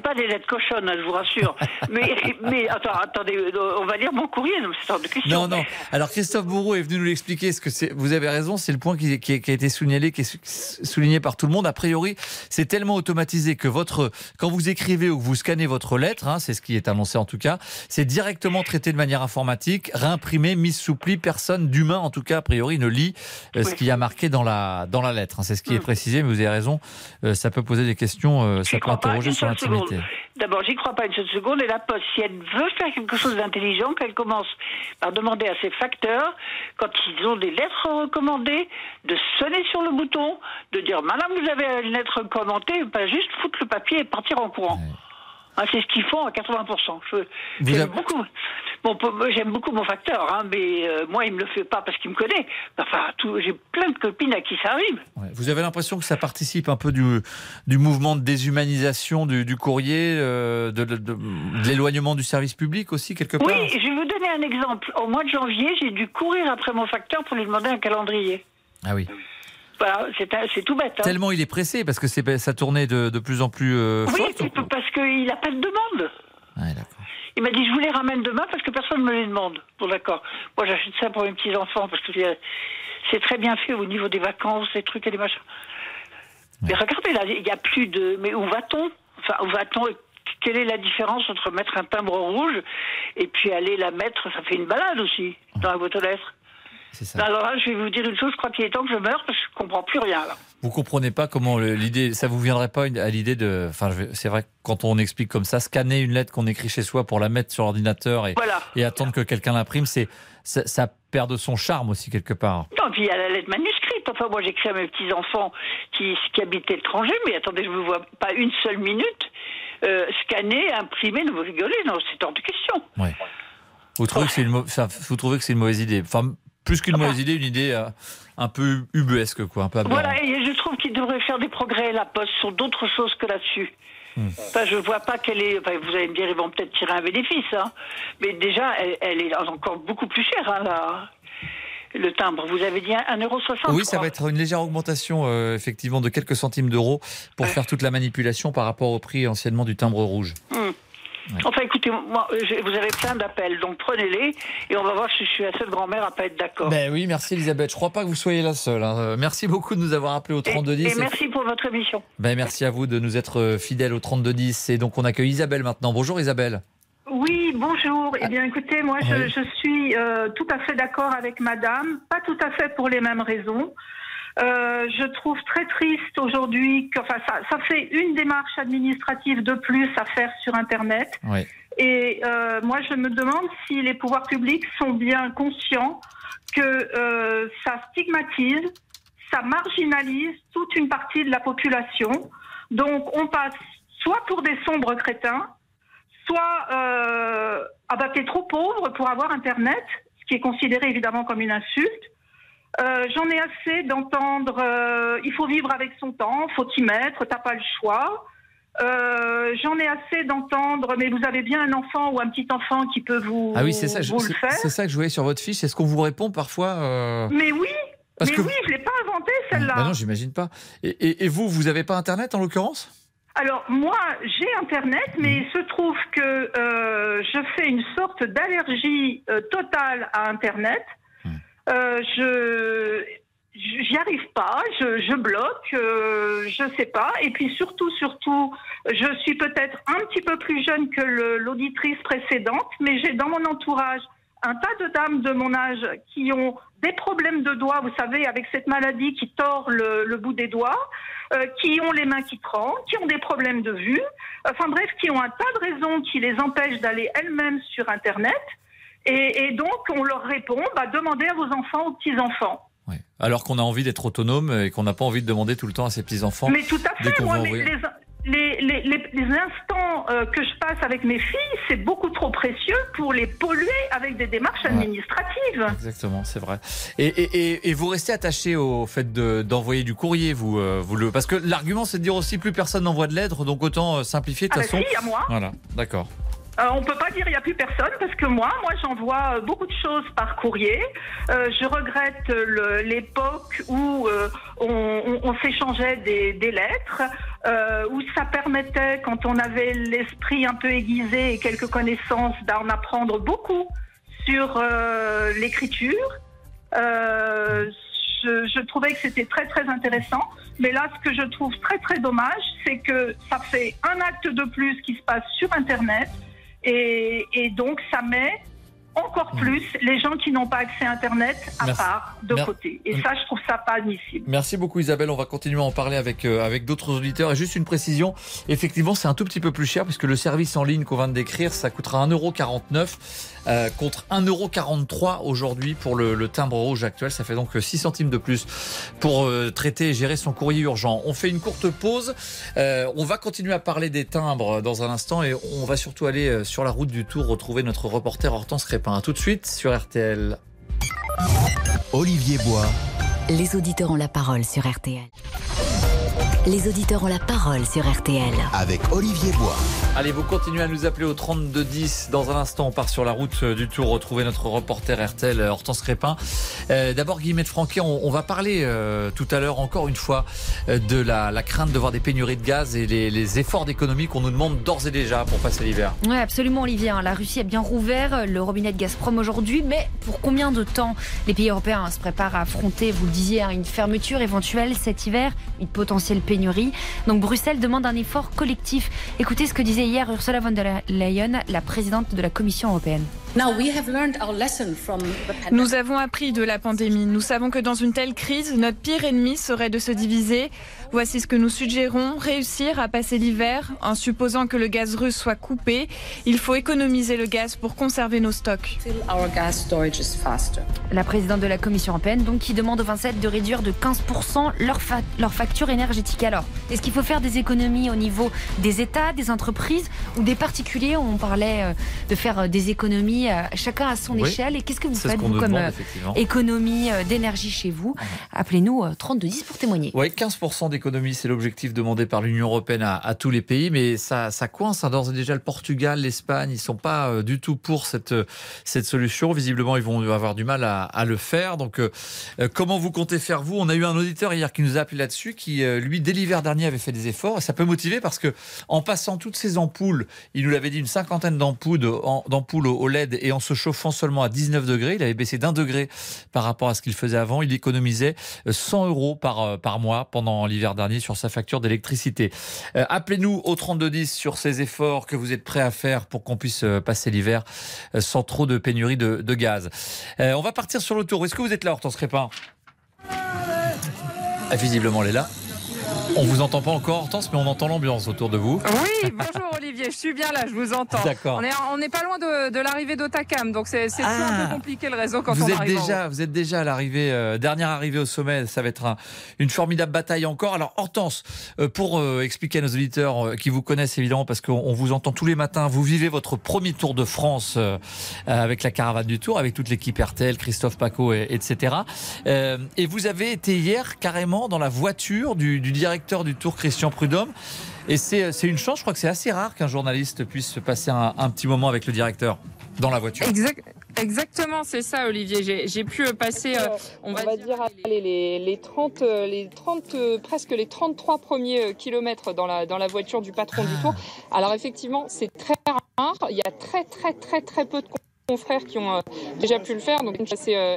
pas des lettres cochonnes, hein, je vous rassure. mais, mais attends, attendez, euh, on va lire mon courrier, c'est hors de question. Non, non. Alors Christophe Bourreau est venu nous l'expliquer. Ce que c'est, vous avez raison, c'est le point qui, qui- qui a été souligné, qui est sou- souligné par tout le monde. A priori, c'est tellement automatisé que votre, quand vous écrivez ou que vous scannez votre lettre, hein, c'est ce qui est annoncé en tout cas, c'est directement traité de manière informatique, réimprimé, mis sous pli. Personne d'humain, en tout cas, a priori, ne lit euh, ce y a marqué dans la dans la lettre. hein. C'est ce qui est Mm. Précisé, mais vous avez raison. euh, ça peut poser des questions, euh, ça peut interroger sur l'intimité. D'abord, j'y crois pas une seule seconde. Et la Poste, si elle veut faire quelque chose d'intelligent, qu'elle commence par demander à ses facteurs, quand ils ont des lettres recommandées, de sonner sur le bouton, de dire Madame, vous avez une lettre recommandée, pas juste foutre le papier et partir en courant. Ah, c'est ce qu'ils font à 80%. Je- Vous beaucoup. Bon, j'aime beaucoup mon facteur, hein, mais euh, moi, il me le fait pas parce qu'il me connaît. Enfin, j'ai plein de copines à qui ça arrive. Ouais. Vous avez l'impression que ça participe un peu du, du mouvement de déshumanisation du, du courrier, euh, de, de- de- de l'éloignement du service public aussi, quelque part? Oui, je vais vous donner un exemple. Au mois de janvier, j'ai dû courir après mon facteur pour lui demander un calendrier. Ah oui. Voilà, c'est tout bête. hein. Tellement il est pressé, parce que c'est, ça tournait de, de plus en plus euh, Oui, c'est parce qu'il n'a pas de demande. Ouais, d'accord. Il m'a dit, je vous les ramène demain parce que personne ne me les demande. Bon, d'accord. Moi, j'achète ça pour mes petits-enfants parce que c'est- très bien fait au niveau des vacances, des trucs et des machins. Mais regardez, là, il n'y a plus de... Mais où va-t-on? Enfin, où va-t-on Quelle est la différence entre mettre un timbre rouge et puis aller la mettre Ça fait une balade aussi, dans la boîte aux lettres. Ça. Alors là, je vais vous dire une chose, je crois qu'il est temps que je meure parce que je comprends plus rien, là. Vous comprenez pas comment l'idée, ça vous viendrait pas à l'idée de, enfin, c'est vrai que quand on explique comme ça, scanner une lettre qu'on écrit chez soi pour la mettre sur l'ordinateur et, Voilà. et attendre que quelqu'un l'imprime, c'est, ça, ça perd de son charme aussi quelque part. Non, puis il y a la lettre manuscrite. Enfin, moi, j'écris à mes petits-enfants qui, qui habitent à l'étranger, mais attendez, je ne vous vois pas une seule minute. Euh, scanner, imprimer, ne vous rigolez, non, c'est hors de question. Ouais. Vous trouvez que c'est une, mau- ça- vous trouvez que c'est une mauvaise idée Enfin, plus qu'une mauvaise idée, une idée euh, un peu ubuesque, quoi, un peu aberrante. Voilà, et je trouve qu'il devrait faire des progrès, la Poste, sur d'autres choses que là-dessus. Hmm. Enfin, je vois pas quelle est. Enfin, vous allez me dire, ils vont peut-être tirer un bénéfice, hein. Mais déjà, elle, elle est encore beaucoup plus chère, hein, là. Le timbre, vous avez dit 1,60€. Oui, ça va être une légère augmentation, euh, effectivement, de quelques centimes d'euros pour faire toute la manipulation par rapport au prix anciennement du timbre rouge. Enfin, écoutez, moi, je- vous avez plein d'appels, donc prenez-les et on va voir si je suis la seule grand-mère à pas être d'accord. Ben oui, merci Elisabeth. Je crois pas que vous soyez la seule. hein. Euh, Merci beaucoup de nous avoir appelé au et, 3210. et merci pour votre émission. Ben, merci à vous de nous être euh, fidèles au 3210. Et donc, on accueille Isabelle maintenant. Bonjour Isabelle. Oui, bonjour. Eh bien, écoutez, moi, je suis euh, tout à fait d'accord avec Madame, pas tout à fait pour les mêmes raisons. Euh, je trouve très triste aujourd'hui que, enfin, ça, ça fait une démarche administrative de plus à faire sur Internet. Oui. Et euh, moi, je me demande si les pouvoirs publics sont bien conscients que euh, ça stigmatise, ça marginalise toute une partie de la population. Donc, on passe soit pour des sombres crétins, soit euh, ah bah t'es trop pauvre pour avoir Internet, ce qui est considéré évidemment comme une insulte. Euh, J'en ai assez d'entendre euh, il faut vivre avec son temps, faut y mettre, t'as pas le choix. Euh, J'en ai assez d'entendre mais vous avez bien un enfant ou un petit enfant qui peut vous, Ah oui, c'est ça, je- vous le faire. c'est ça que je voyais sur votre fiche. Est-ce qu'on vous répond parfois Mais oui, Parce mais que- oui, je l'ai pas inventé celle-là. bah non, j'imagine pas. Et, et- et vous, vous avez pas Internet en l'occurrence? Alors moi, j'ai Internet, mais il se trouve que euh, je fais une sorte d'allergie euh, totale à Internet. Euh, je j'y arrive pas, je, bloque, euh, je sais pas. Et puis surtout, surtout, je suis peut-être un petit peu plus jeune que l'auditrice précédente, mais j'ai dans mon entourage un tas de dames de mon âge qui ont des problèmes de doigts, vous savez, avec cette maladie qui tord le, le bout des doigts, euh, qui ont les mains qui tremblent, qui ont des problèmes de vue, enfin bref, qui ont un tas de raisons qui les empêchent d'aller elles-mêmes sur Internet. Et, et donc, on leur répond, bah, demandez à vos enfants, aux petits-enfants. Alors qu'on a envie d'être autonome et qu'on n'a pas envie de demander tout le temps à ses petits-enfants. Mais tout à fait, moi, mais les, les, les, les- les instants euh, que je passe avec mes filles, c'est beaucoup trop précieux pour les polluer avec des démarches administratives. Exactement, c'est vrai. Et, et, et, et vous restez attaché au fait de- d'envoyer du courrier, vous, euh, vous le parce que l'argument c'est de dire aussi plus personne n'envoie de lettres, donc autant euh, simplifier de Ah toute bah façon. si, à moi. Voilà, d'accord. Euh, on peut pas dire il n'y a plus personne parce que moi, moi j'envoie euh, beaucoup de choses par courrier. Euh, je regrette l'époque où on, s'échangeait des, lettres, où ça permettait, quand on avait l'esprit un peu aiguisé et quelques connaissances, d'en apprendre beaucoup sur l'écriture. Je, je trouvais que c'était très très intéressant. Mais là, ce que je trouve très très dommage, c'est que ça fait un acte de plus qui se passe sur Internet et, et donc ça met encore plus les gens qui n'ont pas accès à Internet à Merci. part de Mer- côté. Et ça, je trouve ça pas admissible. Merci beaucoup Isabelle, on va continuer à en parler avec, euh, avec d'autres auditeurs. Et juste une précision, effectivement c'est un tout petit peu plus cher puisque le service en ligne qu'on vient de décrire, ça coûtera 1,49€ euh, contre 1,43€ aujourd'hui pour le, le timbre rouge actuel. Ça fait donc 6 centimes de plus pour euh, traiter et gérer son courrier urgent. On fait une courte pause, Euh, on va continuer à parler des timbres dans un instant et on va surtout aller euh, sur la route du Tour retrouver notre reporter Hortense Crépin. Tout de suite sur RTL. Olivier Bois, Les auditeurs ont la parole sur RTL. Les auditeurs ont la parole sur RTL. avec Olivier Bois. Allez, vous continuez à nous appeler au 3210. Dans un instant, on part sur la route euh, du Tour retrouver notre reporter RTL, euh, Hortense Crépin. Euh, D'abord, Guillemette Franquet, on, on va parler euh, tout à l'heure, encore une fois, euh, de la, la crainte de voir des pénuries de gaz et les, les efforts d'économie qu'on nous demande d'ores et déjà pour passer l'hiver. Oui, absolument, Olivier. hein. La Russie a bien rouvert le robinet de Gazprom aujourd'hui, mais pour combien de temps? Les pays européens hein, se préparent à affronter, vous le disiez, hein, une fermeture éventuelle cet hiver, une potentielle pénurie Donc Bruxelles demande un effort collectif. Écoutez ce que disait hier Ursula von der Leyen, la présidente de la Commission européenne. Nous avons appris de la pandémie. Nous savons que dans une telle crise, notre pire ennemi serait de se diviser. Voici ce que nous suggérons. Réussir à passer l'hiver en supposant que le gaz russe soit coupé. Il faut économiser le gaz pour conserver nos stocks. La présidente de la Commission européenne, donc, qui demande aux 27 de réduire de 15% leur, fa- leur facture énergétique. Alors, est-ce qu'il faut faire des économies au niveau des États, des entreprises ou des particuliers? On parlait euh, de faire euh, des économies euh, chacun à son Oui. échelle. Et qu'est-ce que vous faites, vous, comme demande, euh, économie euh, d'énergie chez vous Appelez-nous euh, 3210 pour témoigner. Oui, 15% d'économie, c'est l'objectif demandé par l'Union européenne à, à tous les pays, mais ça, ça coince. hein. D'ores et déjà, le Portugal, l'Espagne, ils sont pas euh, du tout pour cette, cette solution. Visiblement, ils vont avoir du mal à, à le faire. Donc, euh, comment vous comptez faire vous? On a eu un auditeur hier qui nous a appelé là-dessus, qui euh, lui, dès l'hiver dernier, avait fait des efforts. Et ça peut motiver parce que en passant toutes ces ampoules, il nous l'avait dit, une cinquantaine d'ampoules, en- d'ampoules au au LED et en se chauffant seulement à 19 degrés, il avait baissé d'un degré par rapport à ce qu'il faisait avant. Il économisait euh, 100 euros par, euh, par mois pendant l'hiver dernier sur sa facture d'électricité. Euh, Appelez-nous au 3210 sur ces efforts que vous êtes prêts à faire pour qu'on puisse euh, passer l'hiver euh, sans trop de pénurie de, gaz. Euh, on va partir sur le tour. Est-ce que vous êtes là, Hortense Crépin? Ah, Visiblement, elle est là. On vous entend pas encore, Hortense, mais on entend l'ambiance autour de vous. Oui, bonjour Olivier, je suis bien là, je vous entends. D'accord. On est, on n'est pas loin de, de l'arrivée d'Otakam, donc c'est un Ah. peu compliqué le réseau quand vous on êtes arrive en déjà, vous êtes déjà à l'arrivée, euh, dernière arrivée au sommet. Ça va être un- une formidable bataille encore. Alors Hortense, euh, pour euh, expliquer à nos auditeurs euh, qui vous connaissent évidemment, parce qu'on on vous entend tous les matins, vous vivez votre premier Tour de France euh, euh, avec la caravane du Tour, avec toute l'équipe RTL, Christophe Paco, et- etc. Euh, et vous avez été hier carrément dans la voiture du, du directeur du Tour, Christian Prudhomme. Et c'est c'est une chance, je crois que c'est assez rare qu'un journaliste puisse se passer un, un petit moment avec le directeur dans la voiture. Exact- exactement, c'est ça Olivier. J'ai- pu euh, passer, euh, on, va, dire, allez, les, les 30, euh, les 30 euh, presque les 33 premiers euh, kilomètres dans la, dans la voiture du patron du Tour. Alors effectivement, c'est très rare. Il y a très très très très peu de confrères qui ont euh, déjà pu le faire, donc c'est euh.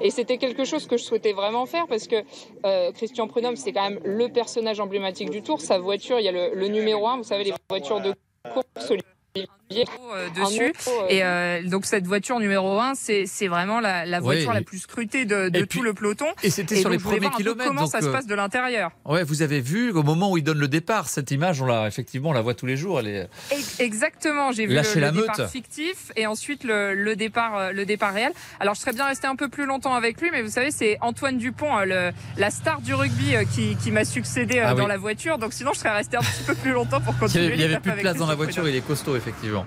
Et c'était quelque chose que je souhaitais vraiment faire parce que euh, Christian Prudhomme, c'est quand même le personnage emblématique du Tour. Sa voiture, il y a le, numéro 1, vous savez, les voitures de course. Euh, dessus. Et euh, donc cette voiture numéro 1, c'est vraiment la, la voiture la plus scrutée de, tout le peloton. et c'était sur les premiers kilomètres, Comment ça donc, se euh, passe de l'intérieur Ouais, vous avez vu au moment où il donne le départ, cette image, on l'a effectivement, on la voit tous les jours. Elle est. Ex- Exactement, j'ai vu Lâcher le, la le départ meute. fictif et ensuite le, le départ euh, le départ réel. Alors je serais bien resté un peu plus longtemps avec lui, mais vous savez c'est Antoine Dupont, euh, le, la star du rugby euh, qui, qui m'a succédé euh, Ah dans oui. la voiture. Donc sinon je serais resté un petit peu plus longtemps pour continuer. il y avait plus de place dans la voiture, il est costaud effectivement.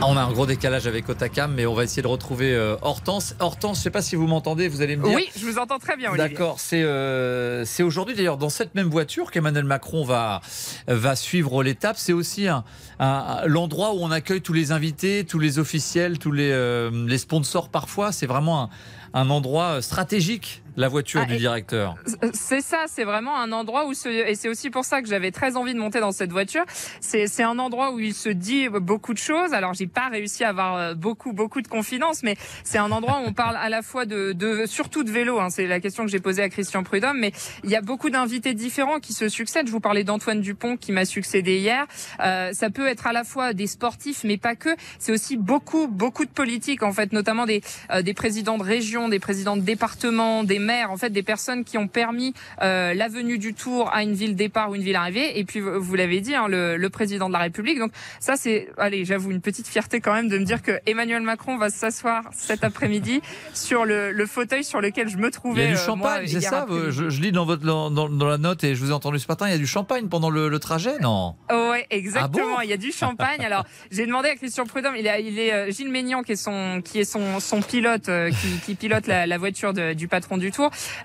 Ah, on a un gros décalage avec Otakam, mais on va essayer de retrouver euh, Hortense. Hortense, je sais pas si vous m'entendez, vous allez me dire. Oui, je vous entends très bien. D'accord, c'est euh, c'est aujourd'hui d'ailleurs dans cette même voiture qu'Emmanuel Macron va va suivre l'étape. C'est aussi un, un- l'endroit où on accueille tous les invités, tous les officiels, tous les euh, les sponsors parfois. C'est vraiment un, un endroit stratégique la voiture Ah, du directeur. C'est ça, c'est vraiment un endroit où se, et c'est aussi pour ça que j'avais très envie de monter dans cette voiture. C'est c'est un endroit où il se dit beaucoup de choses. Alors j'ai pas réussi à avoir euh, beaucoup beaucoup de confidence, mais c'est un endroit où on parle à la fois de, de surtout de vélo. Hein, c'est la question que j'ai posée à Christian Prudhomme, mais il y a beaucoup d'invités différents qui se succèdent. Je vous parlais d'Antoine Dupont qui m'a succédé hier. Euh, ça peut être à la fois des sportifs, mais pas que. C'est aussi beaucoup beaucoup de politiques en fait, notamment des euh, des présidents de région, des présidents de département, des maires, en fait des personnes qui ont permis euh, la venue du Tour à une ville départ ou une ville arrivée. Et puis vous l'avez dit, hein, le, le président de la République. Donc ça c'est, allez, j'avoue une petite fierté quand même de me dire que Emmanuel Macron va s'asseoir cet après-midi sur le, le fauteuil sur lequel je me Il y trouvais. a du euh, champagne, c'est ça je, je lis dans, votre, dans, la note et je vous ai entendu ce matin, il y a du champagne pendant le, le trajet, non? Ouais, exactement. Ah bon? il y a du champagne. Alors, j'ai demandé à Christian Prudhomme. Il, a, il est euh, Gilles Maignan qui est son qui est son son pilote euh, qui, qui pilote la, la voiture de- du patron du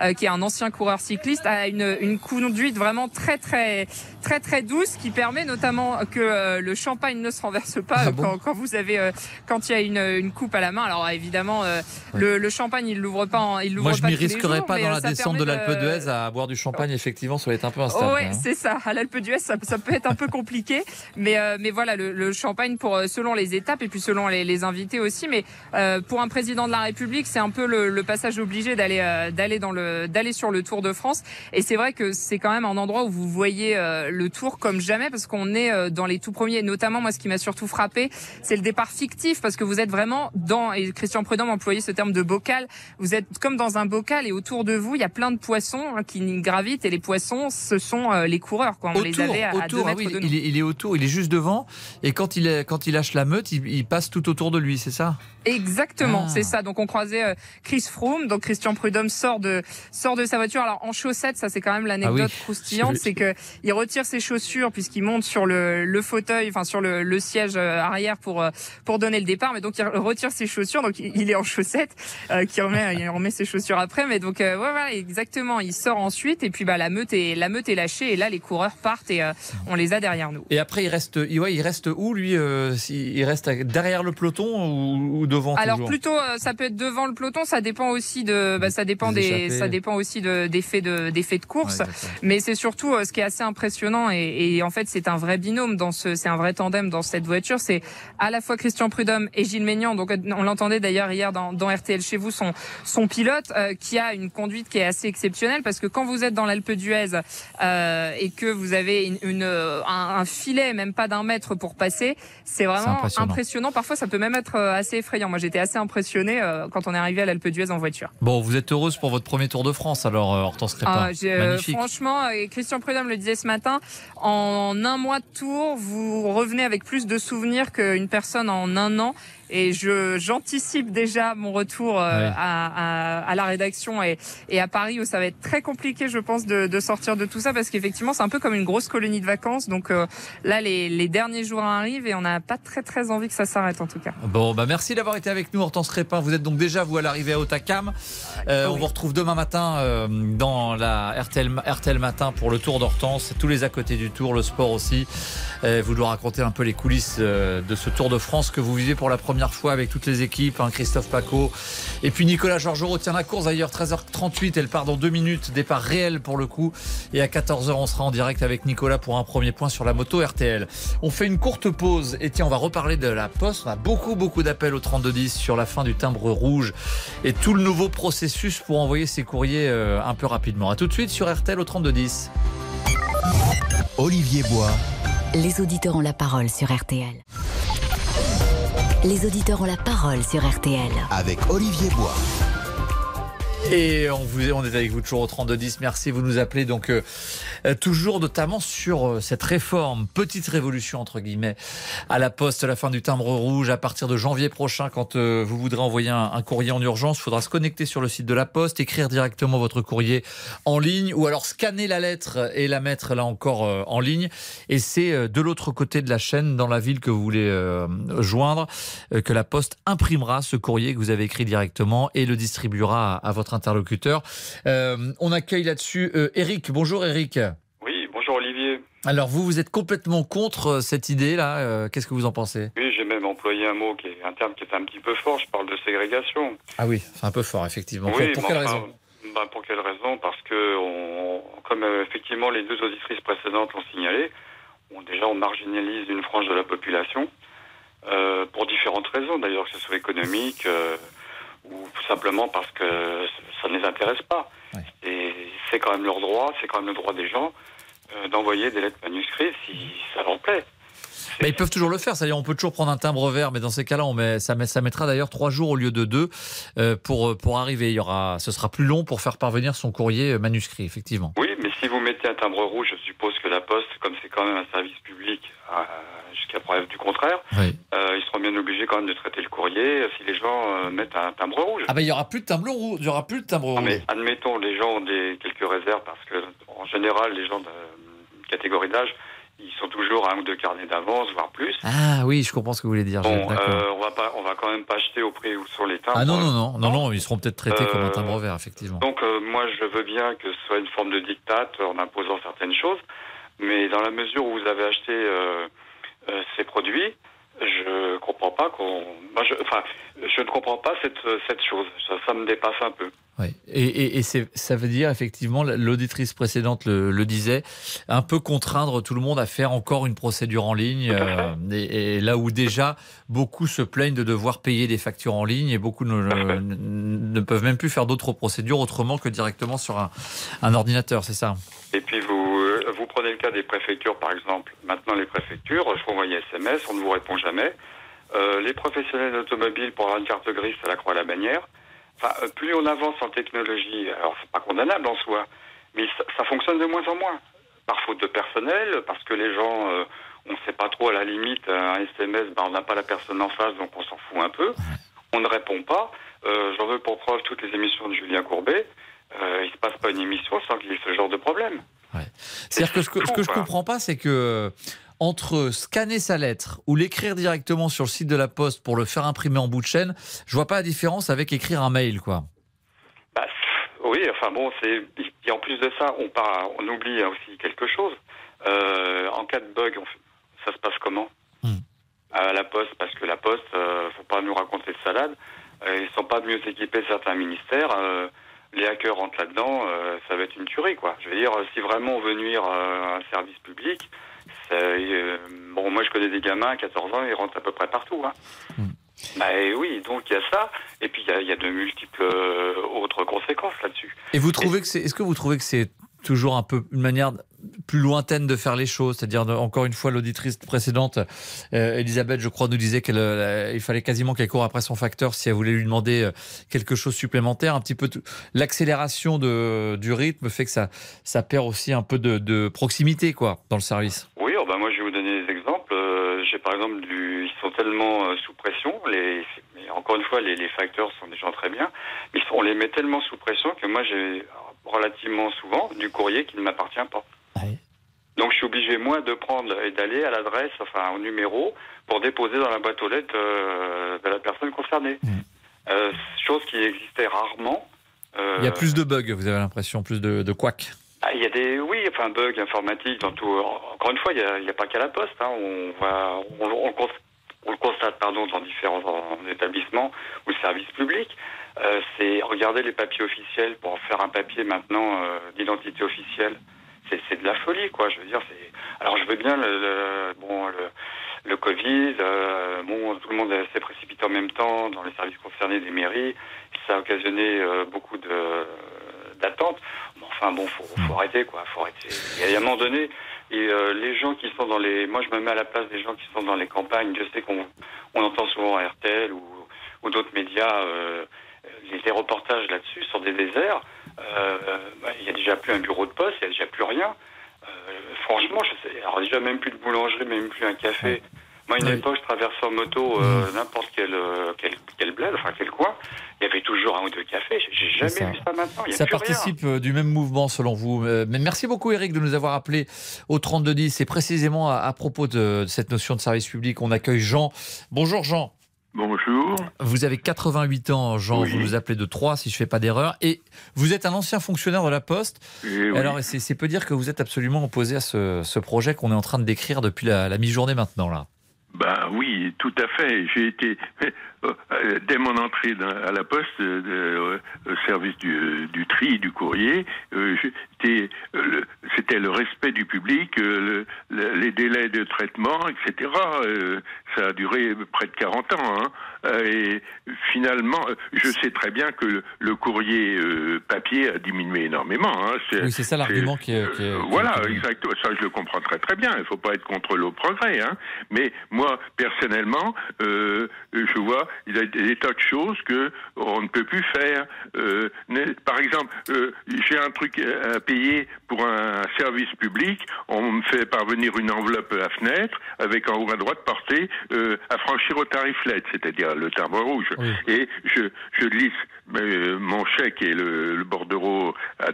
Euh, qui est un ancien coureur cycliste, a une conduite vraiment très très très très douce qui permet notamment que euh, le champagne ne se renverse pas Ah euh, bon quand, quand vous avez euh, quand il y a une, une coupe à la main. Alors évidemment, euh, le, le champagne il l'ouvre pas, en- il l'ouvre Moi, je m'y risquerais jours, pas dans la descente de l'Alpe d'Huez à boire du champagne, effectivement, ça va être un peu instable. Oh ouais, hein. c'est ça. À l'Alpe d'Huez, ça, ça peut être un peu compliqué, mais euh, mais voilà, le, le champagne pour selon les étapes et puis selon les, les invités aussi. Mais euh, pour un président de la République, c'est un peu le, le passage obligé d'aller euh, d'aller dans le d'aller sur le Tour de France. Et c'est vrai que c'est quand même un endroit où vous voyez euh, le Tour comme jamais parce qu'on est euh, dans les tout premiers. Et notamment, moi, ce qui m'a surtout frappé, c'est le départ fictif parce que vous êtes vraiment dans. Et Christian Prudhomme employait ce terme de bocal. Vous êtes comme dans un bocal et autour de vous, il y a plein de poissons hein, qui gravitent et les poissons, ce sont euh, les coureurs. Quoi. On les Autour, avait à, à deux autour, ah mètres oui, de nous. il, est, il est autour, il est juste devant, et quand il, est, quand il lâche la meute, il, il passe tout autour de lui, c'est ça? Exactement, Ah. c'est ça. Donc on croisait euh, Chris Froome, donc Christian Prudhomme sort de sort de sa voiture. Alors en chaussettes, ça c'est quand même l'anecdote Ah oui. croustillante, c'est que il retire ses chaussures puisqu'il monte sur le, le fauteuil, enfin sur le, le siège euh, arrière pour euh, pour donner le départ. Mais donc il retire ses chaussures, donc il est en chaussettes, euh, qui remet il remet ses chaussures après. Mais donc euh, ouais, voilà, exactement. Il sort ensuite et puis bah la meute est la meute est lâchée et là les coureurs partent et euh, on les a derrière nous. Et après, il reste, il- ouais, il reste où, lui Il reste derrière le peloton ou, ou devant Alors toujours plutôt, ça peut être devant le peloton. Ça dépend aussi de, bah, ça dépend Des ça dépend aussi de des faits de des faits de course. Ouais. Mais c'est surtout ce qui est assez impressionnant et, et en fait c'est un vrai binôme dans ce, c'est un vrai tandem dans cette voiture. C'est à la fois Christian Prudhomme et Gilles Maignan. Donc euh, on l'entendait d'ailleurs hier dans, dans RTL chez vous, son son pilote euh, qui a une conduite qui est assez exceptionnelle parce que quand vous êtes dans l'Alpe d'Huez euh, et que vous avez une, une, euh, un, un filet même pas d'un mètre pour passer, c'est vraiment impressionnant. impressionnant. Parfois ça peut même être euh, assez effrayant. Moi j'étais assez impressionné euh, quand on est arrivé à l'Alpe d'Huez en voiture. Bon, vous êtes heureuse pour votre premier Tour de France, alors, euh, Hortense Crépin Ah, euh, Magnifique. franchement, euh, Christian Prudhomme le disait ce matin, en un mois de tour, vous revenez avec plus de souvenirs qu'une personne en un an. Et je j'anticipe déjà mon retour euh, Ouais. à, à, à la rédaction et, et à Paris où ça va être très compliqué, je pense, de, de sortir de tout ça parce qu'effectivement c'est un peu comme une grosse colonie de vacances. Donc euh, là, les, les derniers jours arrivent et on n'a pas très très envie que ça s'arrête en tout cas. Bon, bah merci d'avoir été avec nous, Hortense Crépin. Vous êtes donc déjà, vous, à l'arrivée à Otakam. Euh, On vous retrouve demain matin euh, dans la RTL, RTL Matin pour le Tour d'Hortense. Tous les à côté du Tour, le sport aussi. Euh, vous nous raconter un peu les coulisses euh, de ce Tour de France que vous vivez pour la première fois avec toutes les équipes. hein, Christophe Paco et puis Nicolas Georgerot tient la course d'ailleurs. 13h38, elle part dans deux minutes. Départ réel pour le coup. Et à 14h, on sera en direct avec Nicolas pour un premier point sur la moto RTL. On fait une courte pause et tiens, on va reparler de la poste. On a beaucoup, beaucoup d'appels au 3210 sur la fin du timbre rouge et tout le nouveau processus pour envoyer ses courriers euh, un peu rapidement. À tout de suite sur RTL au 3210. Olivier Bois. Les auditeurs ont la parole sur RTL. Les auditeurs ont la parole sur RTL. Avec Olivier Bois. Et on, est avec vous toujours au 3210. Merci, vous nous appelez donc euh, euh, toujours notamment sur euh, cette réforme, petite révolution entre guillemets, à la poste, la fin du timbre rouge à partir de janvier prochain. Quand vous voudrez envoyer un, un, courrier en urgence, il faudra se connecter sur le site de la poste, écrire directement votre courrier en ligne ou alors scanner la lettre et la mettre là encore en ligne. Et c'est de l'autre côté de la chaîne, dans la ville que vous voulez joindre, que la poste imprimera ce courrier que vous avez écrit directement et le distribuera à, à votre interlocuteur. Euh, on accueille là-dessus euh, Eric. Bonjour Eric. Oui, bonjour Olivier. Alors vous, vous êtes complètement contre euh, cette idée-là. Euh, Qu'est-ce que vous en pensez? Oui, j'ai même employé un mot qui est un terme qui est un petit peu fort. Je parle de ségrégation. Ah oui, c'est un peu fort effectivement. Oui, pour, pour quelle enfin, raison? ben, Pour quelle raison? Parce que, on, comme effectivement les deux auditrices précédentes l'ont signalé, on, déjà on marginalise une frange de la population. Euh, pour différentes raisons, d'ailleurs, que ce soit économique euh, ou tout simplement parce que ça ne les intéresse pas. Ouais. Et c'est quand même leur droit, c'est quand même le droit des gens euh, d'envoyer des lettres manuscrites si ça leur plaît. Mais ils peuvent toujours le faire, c'est-à-dire on peut toujours prendre un timbre vert, mais dans ces cas-là, on met, ça, met, ça mettra d'ailleurs trois jours au lieu de deux euh, pour, pour arriver. Il y aura, ce sera plus long pour faire parvenir son courrier euh, manuscrit, effectivement. Oui, mais si vous mettez un timbre rouge, je suppose que la Poste, comme c'est quand même un service public, euh, jusqu'à preuve du contraire, Oui. euh, ils seront bien obligés quand même de traiter le courrier euh, si les gens euh, mettent un timbre rouge. Ah ben il y aura plus de timbre rouge, il y aura plus de timbre rouge. mais admettons, les gens ont des, quelques réserves parce que, en général, les gens de euh, catégorie d'âge, ils sont toujours à un ou deux carnets d'avance, voire plus. Ah oui, je comprends ce que vous voulez dire. Bon, euh, on va pas, on va quand même pas acheter au prix où sont les timbres. ah non, non, non, non, non, ils seront peut-être traités comme un Euh, timbre vert, effectivement. Donc euh, moi, je veux bien que ce soit une forme de dictat en imposant certaines choses, mais dans la mesure où vous avez acheté euh, euh, ces produits, je comprends pas qu'on. Moi, je, enfin, je ne comprends pas cette cette chose. Ça, ça me dépasse un peu. Oui. Et, et, ça veut dire effectivement, l'auditrice précédente le, le disait, un peu contraindre tout le monde à faire encore une procédure en ligne. euh, et, et là où déjà beaucoup se plaignent de devoir payer des factures en ligne et beaucoup ne, ne, ne peuvent même plus faire d'autres procédures autrement que directement sur un, un ordinateur, c'est ça? Et puis vous prenez le cas des préfectures, par exemple. Maintenant, les préfectures, je vous envoie SMS, on ne vous répond jamais. Euh, les professionnels d'automobile pour avoir une carte grise, ça la croix à la bannière. Enfin, euh, plus on avance en technologie, alors c'est pas condamnable en soi, mais ça, fonctionne de moins en moins. Par faute de personnel, parce que les gens, euh, on ne sait pas trop à la limite, un SMS, ben, on n'a pas la personne en face, donc on s'en fout un peu. On ne répond pas. J'en veux pour preuve toutes les émissions de Julien Courbet. Il se passe pas une émission sans qu'il y ait ce genre de problème. C'est-à-dire que ce que, ce que je comprends pas, c'est que euh, entre scanner sa lettre ou l'écrire directement sur le site de la Poste pour le faire imprimer en bout de chaîne, je vois pas la différence avec écrire un mail, quoi. Bah, oui, enfin bon, c'est et en plus de ça, on part, on oublie aussi quelque chose. Euh, en cas de bug, on fait- ça se passe comment À la poste, parce que la poste, euh, faut pas nous raconter de salade. Euh, ils sont pas mieux équipés certains ministères. euh, les hackers rentrent là-dedans, euh, ça va être une tuerie, quoi. Je veux dire, euh, si vraiment on veut nuire euh, à un service public, c'est, euh, bon, moi je connais des gamins à 14 ans, ils rentrent à peu près partout. Hein. Bah et oui, donc il y a ça, et puis il y y, a de multiples euh, autres conséquences là-dessus. Et vous trouvez que c'est, est-ce que vous trouvez que c'est toujours un peu une manière plus lointaine de faire les choses, c'est-à-dire encore une fois l'auditrice précédente, euh, Elisabeth, je crois, nous disait qu'il fallait quasiment qu'elle court après son facteur si elle voulait lui demander euh, quelque chose supplémentaire. Un petit peu l'accélération du rythme fait que ça, ça perd aussi un peu de, proximité, quoi, dans le service. Oui, bah, moi je vais vous donner des exemples. Euh, J'ai par exemple du, ils sont tellement euh, sous pression. Encore une fois, les, les facteurs sont des gens très bien, mais on les met tellement sous pression que moi j'ai relativement souvent du courrier qui ne m'appartient pas. Donc je suis obligé moi de prendre et d'aller à l'adresse, enfin au numéro, pour déposer dans la boîte aux lettres euh, de la personne concernée. Euh, chose qui existait rarement. Euh, Il y a plus de bugs, vous avez l'impression, plus de, de couacs. ah, il y a des, oui, enfin, bugs informatiques dans tout. Encore une fois, il n'y a, pas qu'à la poste. Hein. On, va, on, on cons- on le constate pardon, dans différents en- établissements ou services publics. Euh, c'est regarder les papiers officiels pour faire un papier maintenant euh, d'identité officielle. C'est, de la folie, quoi. Je veux dire, c'est. Alors, je veux bien le, bon, le, le Covid. euh, bon, tout le monde s'est précipité en même temps dans les services concernés des mairies. Ça a occasionné euh, beaucoup de d'attentes. Mais enfin bon, faut, faut arrêter quoi, faut arrêter. À un moment donné, Et euh, les gens qui sont dans les, moi je me mets à la place des gens qui sont dans les campagnes. Je sais qu'on on entend souvent RTL ou, ou d'autres médias les, reportages là-dessus sur des déserts. Euh, bah, Il y a déjà plus un bureau de poste, il y a déjà plus rien. Euh, franchement, je sais, alors déjà même plus de boulangerie, même plus un café. Moi, une époque, je traversais en moto euh, n'importe quel, quel, quel bled, enfin quel coin. Il y avait toujours un ou deux cafés. J'ai jamais ça. vu ça maintenant. Il y a Ça plus participe du même mouvement selon vous. Mais merci beaucoup Eric de nous avoir appelé au 3210. Et précisément à, à propos de, de cette notion de service public, on accueille Jean. Bonjour Jean. Bonjour. Vous avez 88 ans, Jean. Oui. Vous nous appelez de Troyes, si je fais pas d'erreur. Et vous êtes un ancien fonctionnaire de la Poste. Eh oui. Alors, c'est c'est peu dire que vous êtes absolument opposé à ce, ce projet qu'on est en train de décrire depuis la, la mi-journée maintenant là. Ben oui, tout à fait. J'ai été dès mon entrée à la poste, euh, euh, au service du, du tri du courrier, euh, euh, c'était le respect du public, euh, le- le- les délais de traitement, etc. Euh, ça a duré près de 40 ans. hein. Euh, et finalement, euh, je sais très bien que le, le courrier euh, papier a diminué énormément. hein. Oui, c'est ça l'argument qui est- qui est- euh, voilà, qui est- exactement. Ça, je le comprends très très bien. Il faut pas être contre le progrès, hein. Mais moi, personnellement, euh, je vois, il y a des tas de choses que on ne peut plus faire. Euh, par exemple, euh, j'ai un truc à payer pour un service public. On me fait parvenir une enveloppe à fenêtre avec en haut à droite portée euh, à franchir au tarif LED, c'est-à-dire le timbre rouge. Et je, je glisse euh, mon chèque et le, le bordereau à,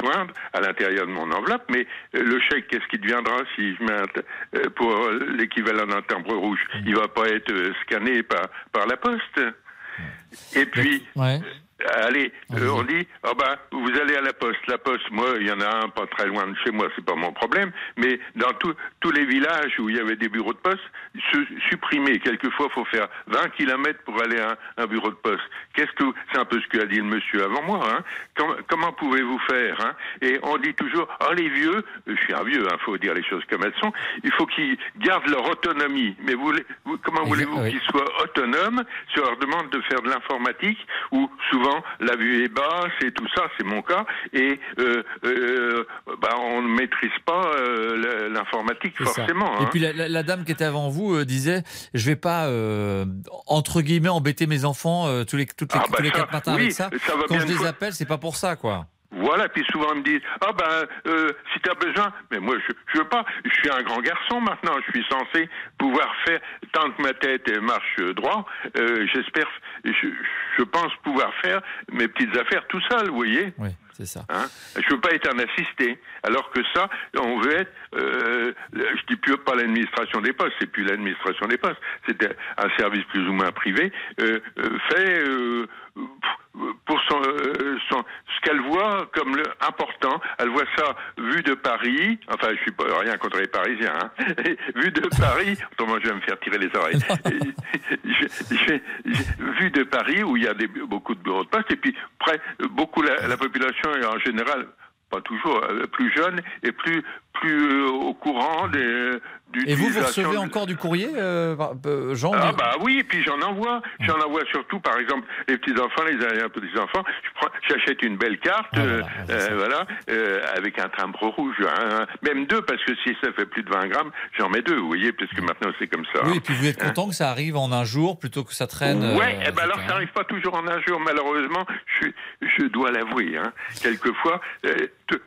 joindre à l'intérieur de mon enveloppe, mais le chèque, qu'est-ce qui deviendra si je mets un pour l'équivalent d'un timbre rouge? Il va pas être scanné par, par la poste. Et puis, Ouais. Allez, euh, on dit, ah ben, vous allez à la poste. La poste, moi, il y en a un pas très loin de chez moi, c'est pas mon problème. Mais dans tous tous les villages où il y avait des bureaux de poste, su- supprimer. Quelquefois, faut faire 20 kilomètres pour aller à un, un bureau de poste. Qu'est-ce que, c'est un peu ce qu'a dit le monsieur avant moi, hein. Com- comment pouvez-vous faire, hein Et on dit toujours, ah, les vieux, je suis un vieux, hein, faut dire les choses comme elles sont, il faut qu'ils gardent leur autonomie. Mais vous, comment voulez-vous qu'ils soient autonomes si on leur demande de faire de l'informatique où souvent la vue est basse et tout ça, c'est mon cas, et euh, euh, bah, on ne maîtrise pas euh, l'informatique forcément. Et hein. puis la, la- la dame qui était avant vous disait je vais pas euh, entre guillemets embêter mes enfants tous les toutes les, Ah, bah tous les ça, quatre matins oui, avec ça. ça va Quand bien je les appelle, c'est pas pour ça quoi. Voilà, puis souvent ils me disent ah ben euh, si tu as besoin, mais moi je je veux pas, je suis un grand garçon maintenant, je suis censé pouvoir faire tant que ma tête marche droit, euh, j'espère, je, je pense pouvoir faire mes petites affaires tout seul, vous voyez. Oui, c'est ça. Hein. Je veux pas être un assisté, alors que ça, on veut être, euh, je dis plus pas l'administration des postes, c'est plus l'administration des postes, c'était un service plus ou moins privé, euh, euh, fait euh, pour son, euh, son- ce qu'elle voit comme le important. Elle voit ça vu de Paris. Enfin, je suis pas rien contre les Parisiens. Hein, vu de Paris, autrement je vais me faire tirer les oreilles. Je- je- je- vu de Paris où il y a des, beaucoup de bureaux de poste et puis près beaucoup la, la population est en général pas toujours euh, plus jeune et plus plus euh, au courant des Et vous, vous recevez encore du courrier, euh, euh, Jean ah bah oui, et puis j'en envoie. J'en envoie surtout, par exemple, les petits-enfants, les petits-enfants. J'achète une belle carte, Ah, euh, euh, voilà, euh, avec un timbre rouge, un- même deux, parce que si ça fait plus de 20 grammes, j'en mets deux, vous voyez, parce que maintenant c'est comme ça. Oui, et puis vous êtes Hein. content que ça arrive en un jour plutôt que ça traîne. Ouais, eh ben alors ça arrive pas toujours en un jour, malheureusement, je, je dois l'avouer. Hein. Quelquefois,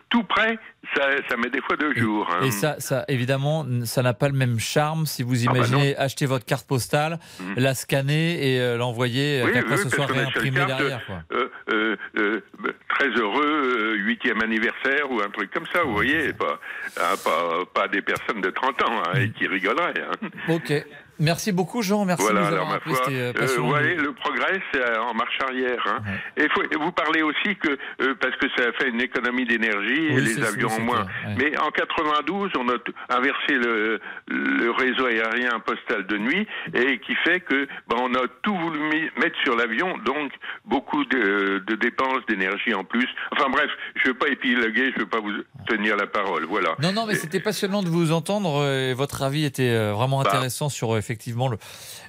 tout près, ça, ça met des fois deux jours. hein. Et ça, ça, évidemment, ça n'a pas le même charme si vous Ah bah imaginez acheter votre carte postale, la scanner et euh, l'envoyer, euh, Oui, qu'après oui, ce soit réimprimé derrière. Quoi. euh, euh, euh, très heureux, huitième anniversaire ou un truc comme ça, vous voyez, pas, hein, pas, pas des personnes de 30 ans hein, et qui rigoleraient. hein. Ok. Merci beaucoup, Jean. Merci voilà, de nous avoir euh, euh, passionnant. vous voyez, le progrès, c'est euh, en marche arrière. Hein. Et faut, et vous parlez aussi que, euh, parce que ça fait une économie d'énergie et les avions en moins. clair, ouais. Mais en 92, on a inversé le, le réseau aérien postal de nuit et qui fait que ben, on a tout voulu mettre sur l'avion, donc beaucoup de, de dépenses d'énergie en plus. Enfin bref, je ne veux pas épiloguer, je ne veux pas vous tenir la parole. Voilà. Non, non, mais c'était passionnant de vous entendre. Et votre avis était vraiment Bah. intéressant sur effectivement le,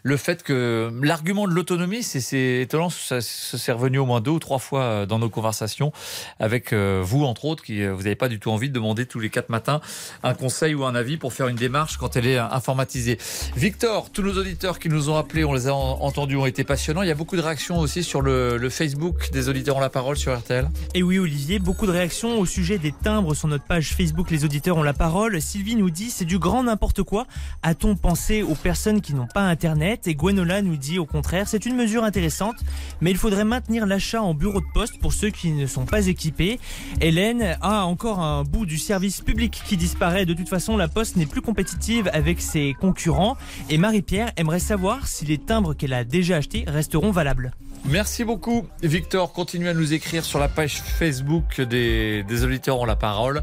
le fait que l'argument de l'autonomie, c'est étonnant, ça, s'est revenu au moins deux ou trois fois euh, dans nos conversations avec euh, vous, entre autres, qui vous n'avez pas du tout envie de demander tous les quatre matins un conseil ou un avis pour faire une démarche quand elle est informatisée. Victor, tous nos auditeurs qui nous ont appelés, on les a entendus, ont été passionnants. Il y a beaucoup de réactions aussi sur le, le Facebook des auditeurs ont la parole sur RTL. Et oui, Olivier, beaucoup de réactions au sujet des timbres sur notre page Facebook Les auditeurs ont la parole. Sylvie nous dit c'est du grand n'importe quoi. A-t-on pensé aux personnes qui n'ont pas Internet Et Gwenola nous dit au contraire c'est une mesure intéressante, mais il faudrait maintenir l'achat en bureau de poste pour ceux qui ne sont pas équipés. Hélène a encore un bout du service public qui disparaît. De toute façon, la poste n'est plus compétitive avec ses concurrents. Et Marie-Pierre aimerait savoir si les timbres qu'elle a déjà achetés resteront valables. Merci beaucoup, Victor. Continuez à nous écrire sur la page Facebook des, des auditeurs ont la parole.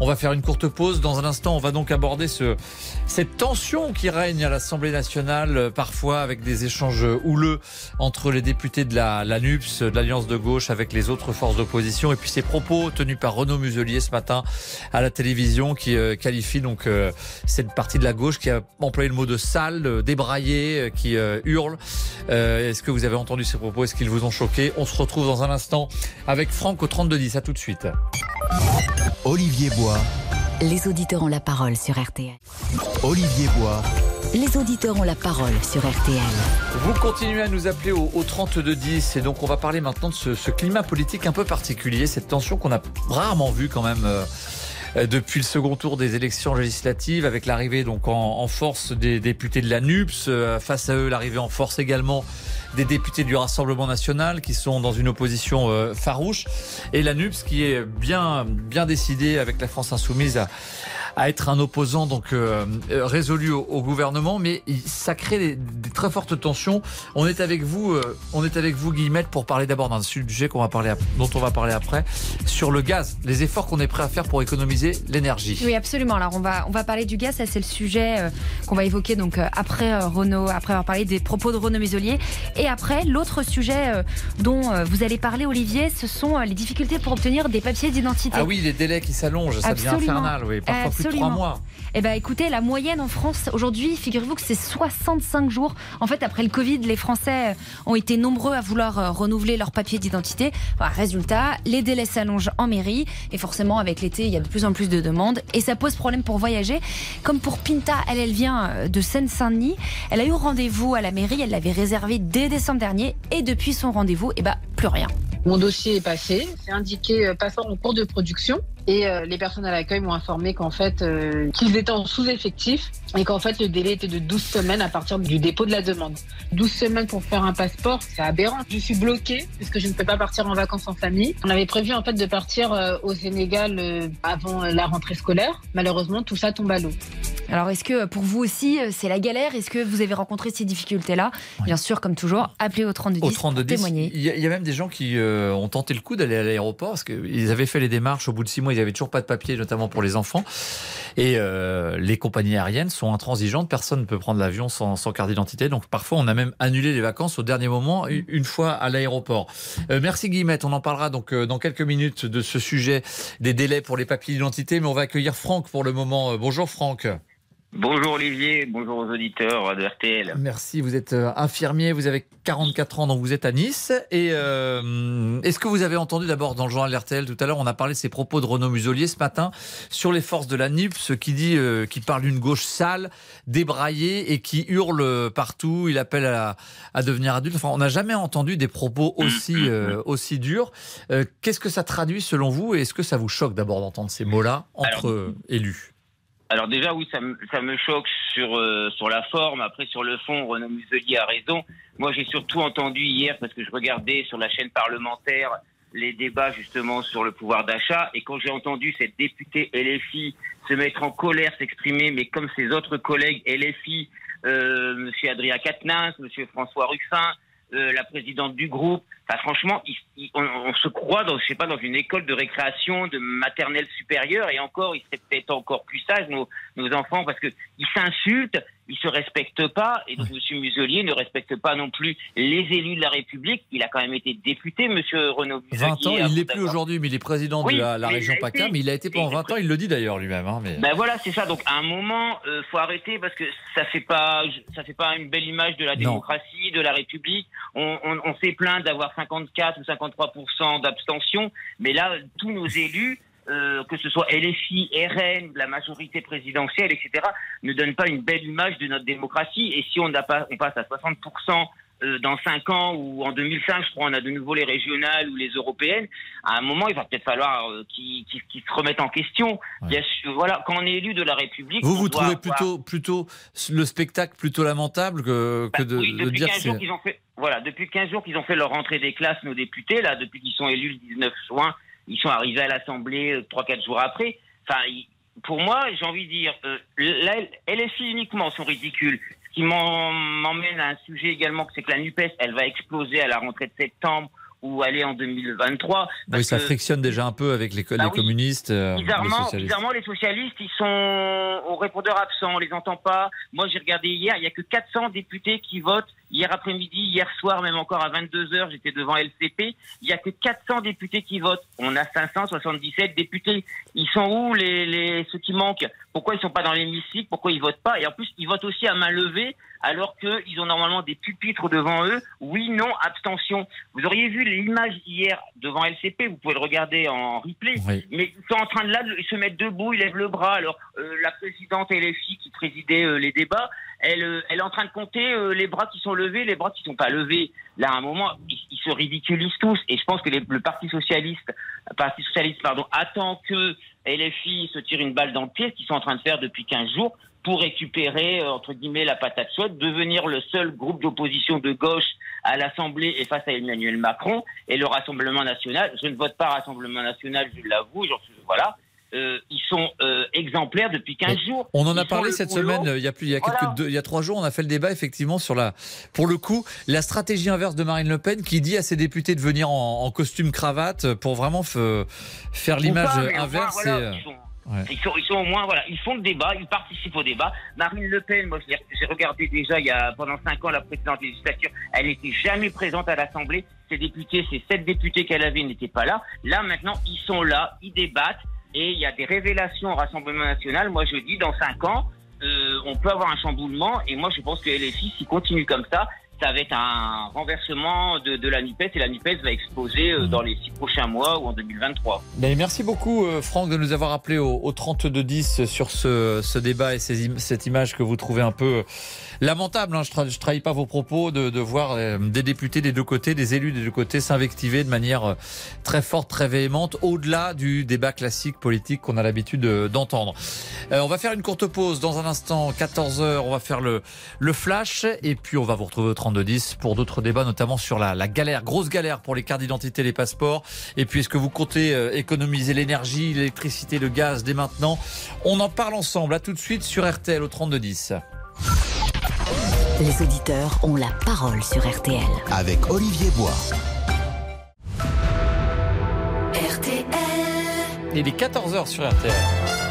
On va faire une courte pause. Dans un instant, on va donc aborder ce, cette tension qui règne à l'Assemblée nationale, euh, parfois avec des échanges houleux entre les députés de la, la NUPS, de l'Alliance de gauche, avec les autres forces d'opposition, et puis ces propos tenus par Renaud Muselier ce matin à la télévision, qui euh, qualifie donc euh, cette partie de la gauche qui a employé le mot de sale, débraillé, qui hurle. Est-ce que vous avez entendu ces propos? Est-ce qu'ils vous ont choqué On se retrouve dans un instant avec Franck au 3210. À tout de suite. Olivier Bois. Les auditeurs ont la parole sur RTL. Olivier Bois. Les auditeurs ont la parole sur RTL. Vous continuez à nous appeler au, 3210 et donc on va parler maintenant de ce, climat politique un peu particulier, cette tension qu'on a rarement vue quand même. Euh, euh, depuis le second tour des élections législatives, avec l'arrivée donc en, force des députés de la NUPS, euh, face à eux l'arrivée en force également des députés du Rassemblement national qui sont dans une opposition euh, farouche. Et la NUPS qui est bien bien décidée avec la France insoumise à être un opposant donc euh, euh, résolu au, gouvernement, mais ça crée des, très fortes tensions. On est avec vous, euh, on est avec vous Guillemette pour parler d'abord d'un sujet qu'on va parler dont on va parler après sur le gaz, les efforts qu'on est prêt à faire pour économiser l'énergie. Oui, absolument. Alors on va on va parler du gaz, ça c'est le sujet qu'on va évoquer donc après Renault, après avoir parlé des propos de Renaud Muselier et après l'autre sujet dont vous allez parler Olivier, ce sont les difficultés pour obtenir des papiers d'identité. Ah oui, les délais qui s'allongent, ça devient infernal, oui, parfois plus mois. Eh ben, écoutez, la moyenne en France aujourd'hui, figurez-vous que c'est 65 jours. En fait, après le Covid, les Français ont été nombreux à vouloir euh, renouveler leur papier d'identité. résultat, les délais s'allongent en mairie et forcément, avec l'été, il y a de plus en plus de demandes et ça pose problème pour voyager. Comme pour Pinta, elle, elle vient euh, de Seine-Saint-Denis. Elle a eu rendez-vous à la mairie, elle l'avait réservé dès décembre dernier et depuis son rendez-vous, eh ben, plus rien. Mon dossier est passé, c'est indiqué euh, passant en cours de production. Et euh, les personnes à l'accueil m'ont informé qu'en fait, euh, qu'ils étaient en sous-effectif et qu'en fait, le délai était de 12 semaines à partir du dépôt de la demande. 12 semaines pour faire un passeport, c'est aberrant. Je suis bloquée puisque je ne peux pas partir en vacances en famille. On avait prévu en fait de partir euh, au Sénégal avant la rentrée scolaire. Malheureusement, tout ça tombe à l'eau. Alors, est-ce que pour vous aussi, c'est la galère? Est-ce que vous avez rencontré ces difficultés-là? Bien sûr, comme toujours, appelez au 3210 au 32 témoigner. Il y, a même des gens qui ont tenté le coup d'aller à l'aéroport parce qu'ils avaient fait les démarches au bout de six mois il n'y avait toujours pas de papier, notamment pour les enfants. Et euh, les compagnies aériennes sont intransigeantes. Personne ne peut prendre l'avion sans, carte d'identité. Donc parfois, on a même annulé les vacances au dernier moment, une fois à l'aéroport. Euh, merci Guillemette. On en parlera donc euh, dans quelques minutes de ce sujet des délais pour les papiers d'identité. Mais on va accueillir Franck pour le moment. bonjour Franck. Bonjour Olivier, bonjour aux auditeurs de RTL. Merci, vous êtes euh, infirmier, vous avez 44 ans, donc vous êtes à Nice. Et euh, est-ce que vous avez entendu d'abord dans le journal RTL tout à l'heure, on a parlé de ces propos de Renaud Muselier ce matin sur les forces de la ce qui dit, euh, qui parle d'une gauche sale, débraillée et qui hurle partout. Il appelle à, devenir adulte. Enfin, on n'a jamais entendu des propos aussi aussi durs. Qu'est-ce que ça traduit selon vous et est-ce que ça vous choque d'abord d'entendre ces mots-là entre élus? Alors déjà, oui, ça me, ça me choque sur, euh, sur la forme. Après, sur le fond, Renaud Muselier a raison. Moi, j'ai surtout entendu hier, parce que je regardais sur la chaîne parlementaire les débats justement sur le pouvoir d'achat, et quand j'ai entendu cette députée LFI se mettre en colère, s'exprimer, mais comme ses autres collègues LFI, euh, Monsieur Adrien Quatennens, Monsieur François Ruffin, euh, la présidente du groupe. Enfin, franchement, on, se croit dans, je sais pas, dans une école de récréation, de maternelle supérieure, et encore, ils seraient peut-être encore plus sages, nos, nos enfants, parce que ils s'insultent, il se respecte pas. Et donc, M. Muselier ne respecte pas non plus les élus de la République. Il a quand même été député, M. Renaud Muselier. 20 ans, il l'est plus aujourd'hui, mais il est président Oui, de la, région PACA, mais il a été pendant 20 ans, il le dit d'ailleurs lui-même. hein, mais... Ben voilà, c'est ça. Donc à un moment, euh, faut arrêter parce que ça fait pas, ça fait pas une belle image de la Non. démocratie, de la République. On, on, on s'est plaint d'avoir 54 ou 53 d'abstention, mais là, tous nos élus. Euh, que ce soit LFI, RN, la majorité présidentielle, etc., ne donnent pas une belle image de notre démocratie. Et si on, n'a pas, on passe à 60% euh, dans 5 ans ou en 2005, je crois, on a de nouveau les régionales ou les européennes, à un moment, il va peut-être falloir euh, qu'ils se remettent en question. Bien sûr, voilà, quand on est élu de la République, Vous, vous trouvez avoir- plutôt, plutôt le spectacle plutôt lamentable que, que de, Bah Oui, de dire 15 jours c'est- voilà, depuis 15 jours qu'ils ont fait leur rentrée des classes, nos députés, là, depuis qu'ils sont élus le 19 juin, ils sont arrivés à l'Assemblée euh, 3-4 jours après. Enfin, pour moi, j'ai envie de dire, euh, LFI uniquement sont ridicules. Ce qui m'emmène à un sujet également, c'est que la NUPES, elle va exploser à la rentrée de septembre ou aller en 2023. Oui, ça que- frictionne déjà un peu avec les, Bah les oui. communistes, euh, les Bizarrement, socialistes. bizarrement, les socialistes, ils sont au répondeur absent, on les entend pas. Moi, j'ai regardé hier, il y a que 400 députés qui votent. Hier après-midi, hier soir, même encore à 22h, j'étais devant LCP. Il y a que 400 députés qui votent. On a 577 députés. Ils sont où les, les ceux qui manquent? Pourquoi ils sont pas dans l'hémicycle? Pourquoi ils votent pas? Et en plus, ils votent aussi à main levée, alors qu'ils ont normalement des pupitres devant eux. Oui, non, abstention. Vous auriez vu l'image hier devant LCP. Vous pouvez le regarder en replay. Oui. Mais ils sont en train de là, de se mettre debout, ils lèvent le bras. Alors, euh, la présidente LFI qui présidait euh, les débats, elle, euh, elle est en train de compter euh, les bras qui sont levés, les bras qui sont pas levés. Là, à un moment, ils, se ridiculisent tous. Et je pense que le Parti socialiste, Parti socialiste, pardon, attend que LFI se tire une balle dans le pied, ce qu'ils sont en train de faire depuis 15 jours, pour récupérer, euh, entre guillemets, la patate chaude, devenir le seul groupe d'opposition de gauche à l'Assemblée et face à Emmanuel Macron et le Rassemblement national. Je ne vote pas Rassemblement national, je l'avoue, voilà. Euh, ils sont euh, exemplaires depuis 15 jours. On en a Ils parlé cette semaine, il y a plus, il y a quelques Voilà. deux- il y a trois jours, on a fait le débat effectivement sur la, pour le coup, la stratégie inverse de Marine Le Pen qui dit à ses députés de venir en, en costume cravate pour vraiment faire l'image inverse. voilà, et, ils, sont, ouais. ils, sont, ils sont au moins, voilà, ils font le débat, ils participent au débat. Marine Le Pen, moi, j'ai regardé déjà il y a pendant cinq ans la précédente législature, elle n'était jamais présente à l'Assemblée. Ses députés, ces sept députés qu'elle avait n'étaient pas là. Là, maintenant, ils sont là, ils débattent et il y a des révélations au Rassemblement national. Moi, je dis, dans cinq ans, euh, on peut avoir un chamboulement et moi, je pense que LFI, s'il continue comme ça, ça va être un renversement de, la NUPES et la NUPES va exploser euh, dans les six prochains mois ou en 2023. Mais merci beaucoup euh, Franck de nous avoir appelé au, au 32-10 sur ce, ce débat et cette image que vous trouvez un peu lamentable. Hein. Je ne trahis pas vos propos de, de voir euh, des députés des deux côtés, des élus des deux côtés s'invectiver de manière euh, très forte, très véhémente, au-delà du débat classique politique qu'on a l'habitude d'entendre. Euh, on va faire une courte pause dans un instant, 14h, on va faire le, le flash et puis on va vous retrouver au 32-10 pour d'autres débats, notamment sur la, la galère, grosse galère pour les cartes d'identité, les passeports. Et puis est-ce que vous comptez euh, économiser l'énergie, l'électricité, le gaz dès maintenant? On en parle ensemble, à tout de suite sur RTL au 32-10. Les auditeurs ont la parole sur RTL. Avec Olivier Bois. RTL. Il est 14h sur RTL.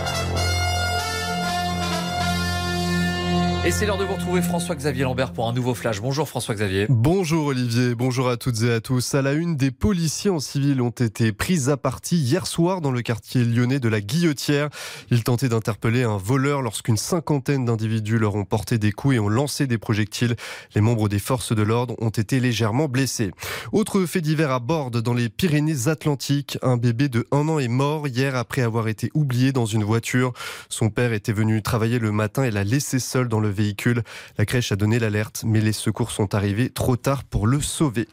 Et c'est l'heure de vous retrouver François-Xavier Lambert pour un nouveau flash. Bonjour François-Xavier. Bonjour Olivier, bonjour à toutes et à tous. À la une, des policiers en civil ont été pris à partie hier soir dans le quartier lyonnais de la Guillotière. Ils tentaient d'interpeller un voleur lorsqu'une cinquantaine d'individus leur ont porté des coups et ont lancé des projectiles. Les membres des forces de l'ordre ont été légèrement blessés. Autre fait divers à Borde, dans les Pyrénées-Atlantiques, un bébé de un an est mort hier après avoir été oublié dans une voiture. Son père était venu travailler le matin et l'a laissé seul dans le véhicule. La crèche a donné l'alerte, mais les secours sont arrivés trop tard pour le sauver.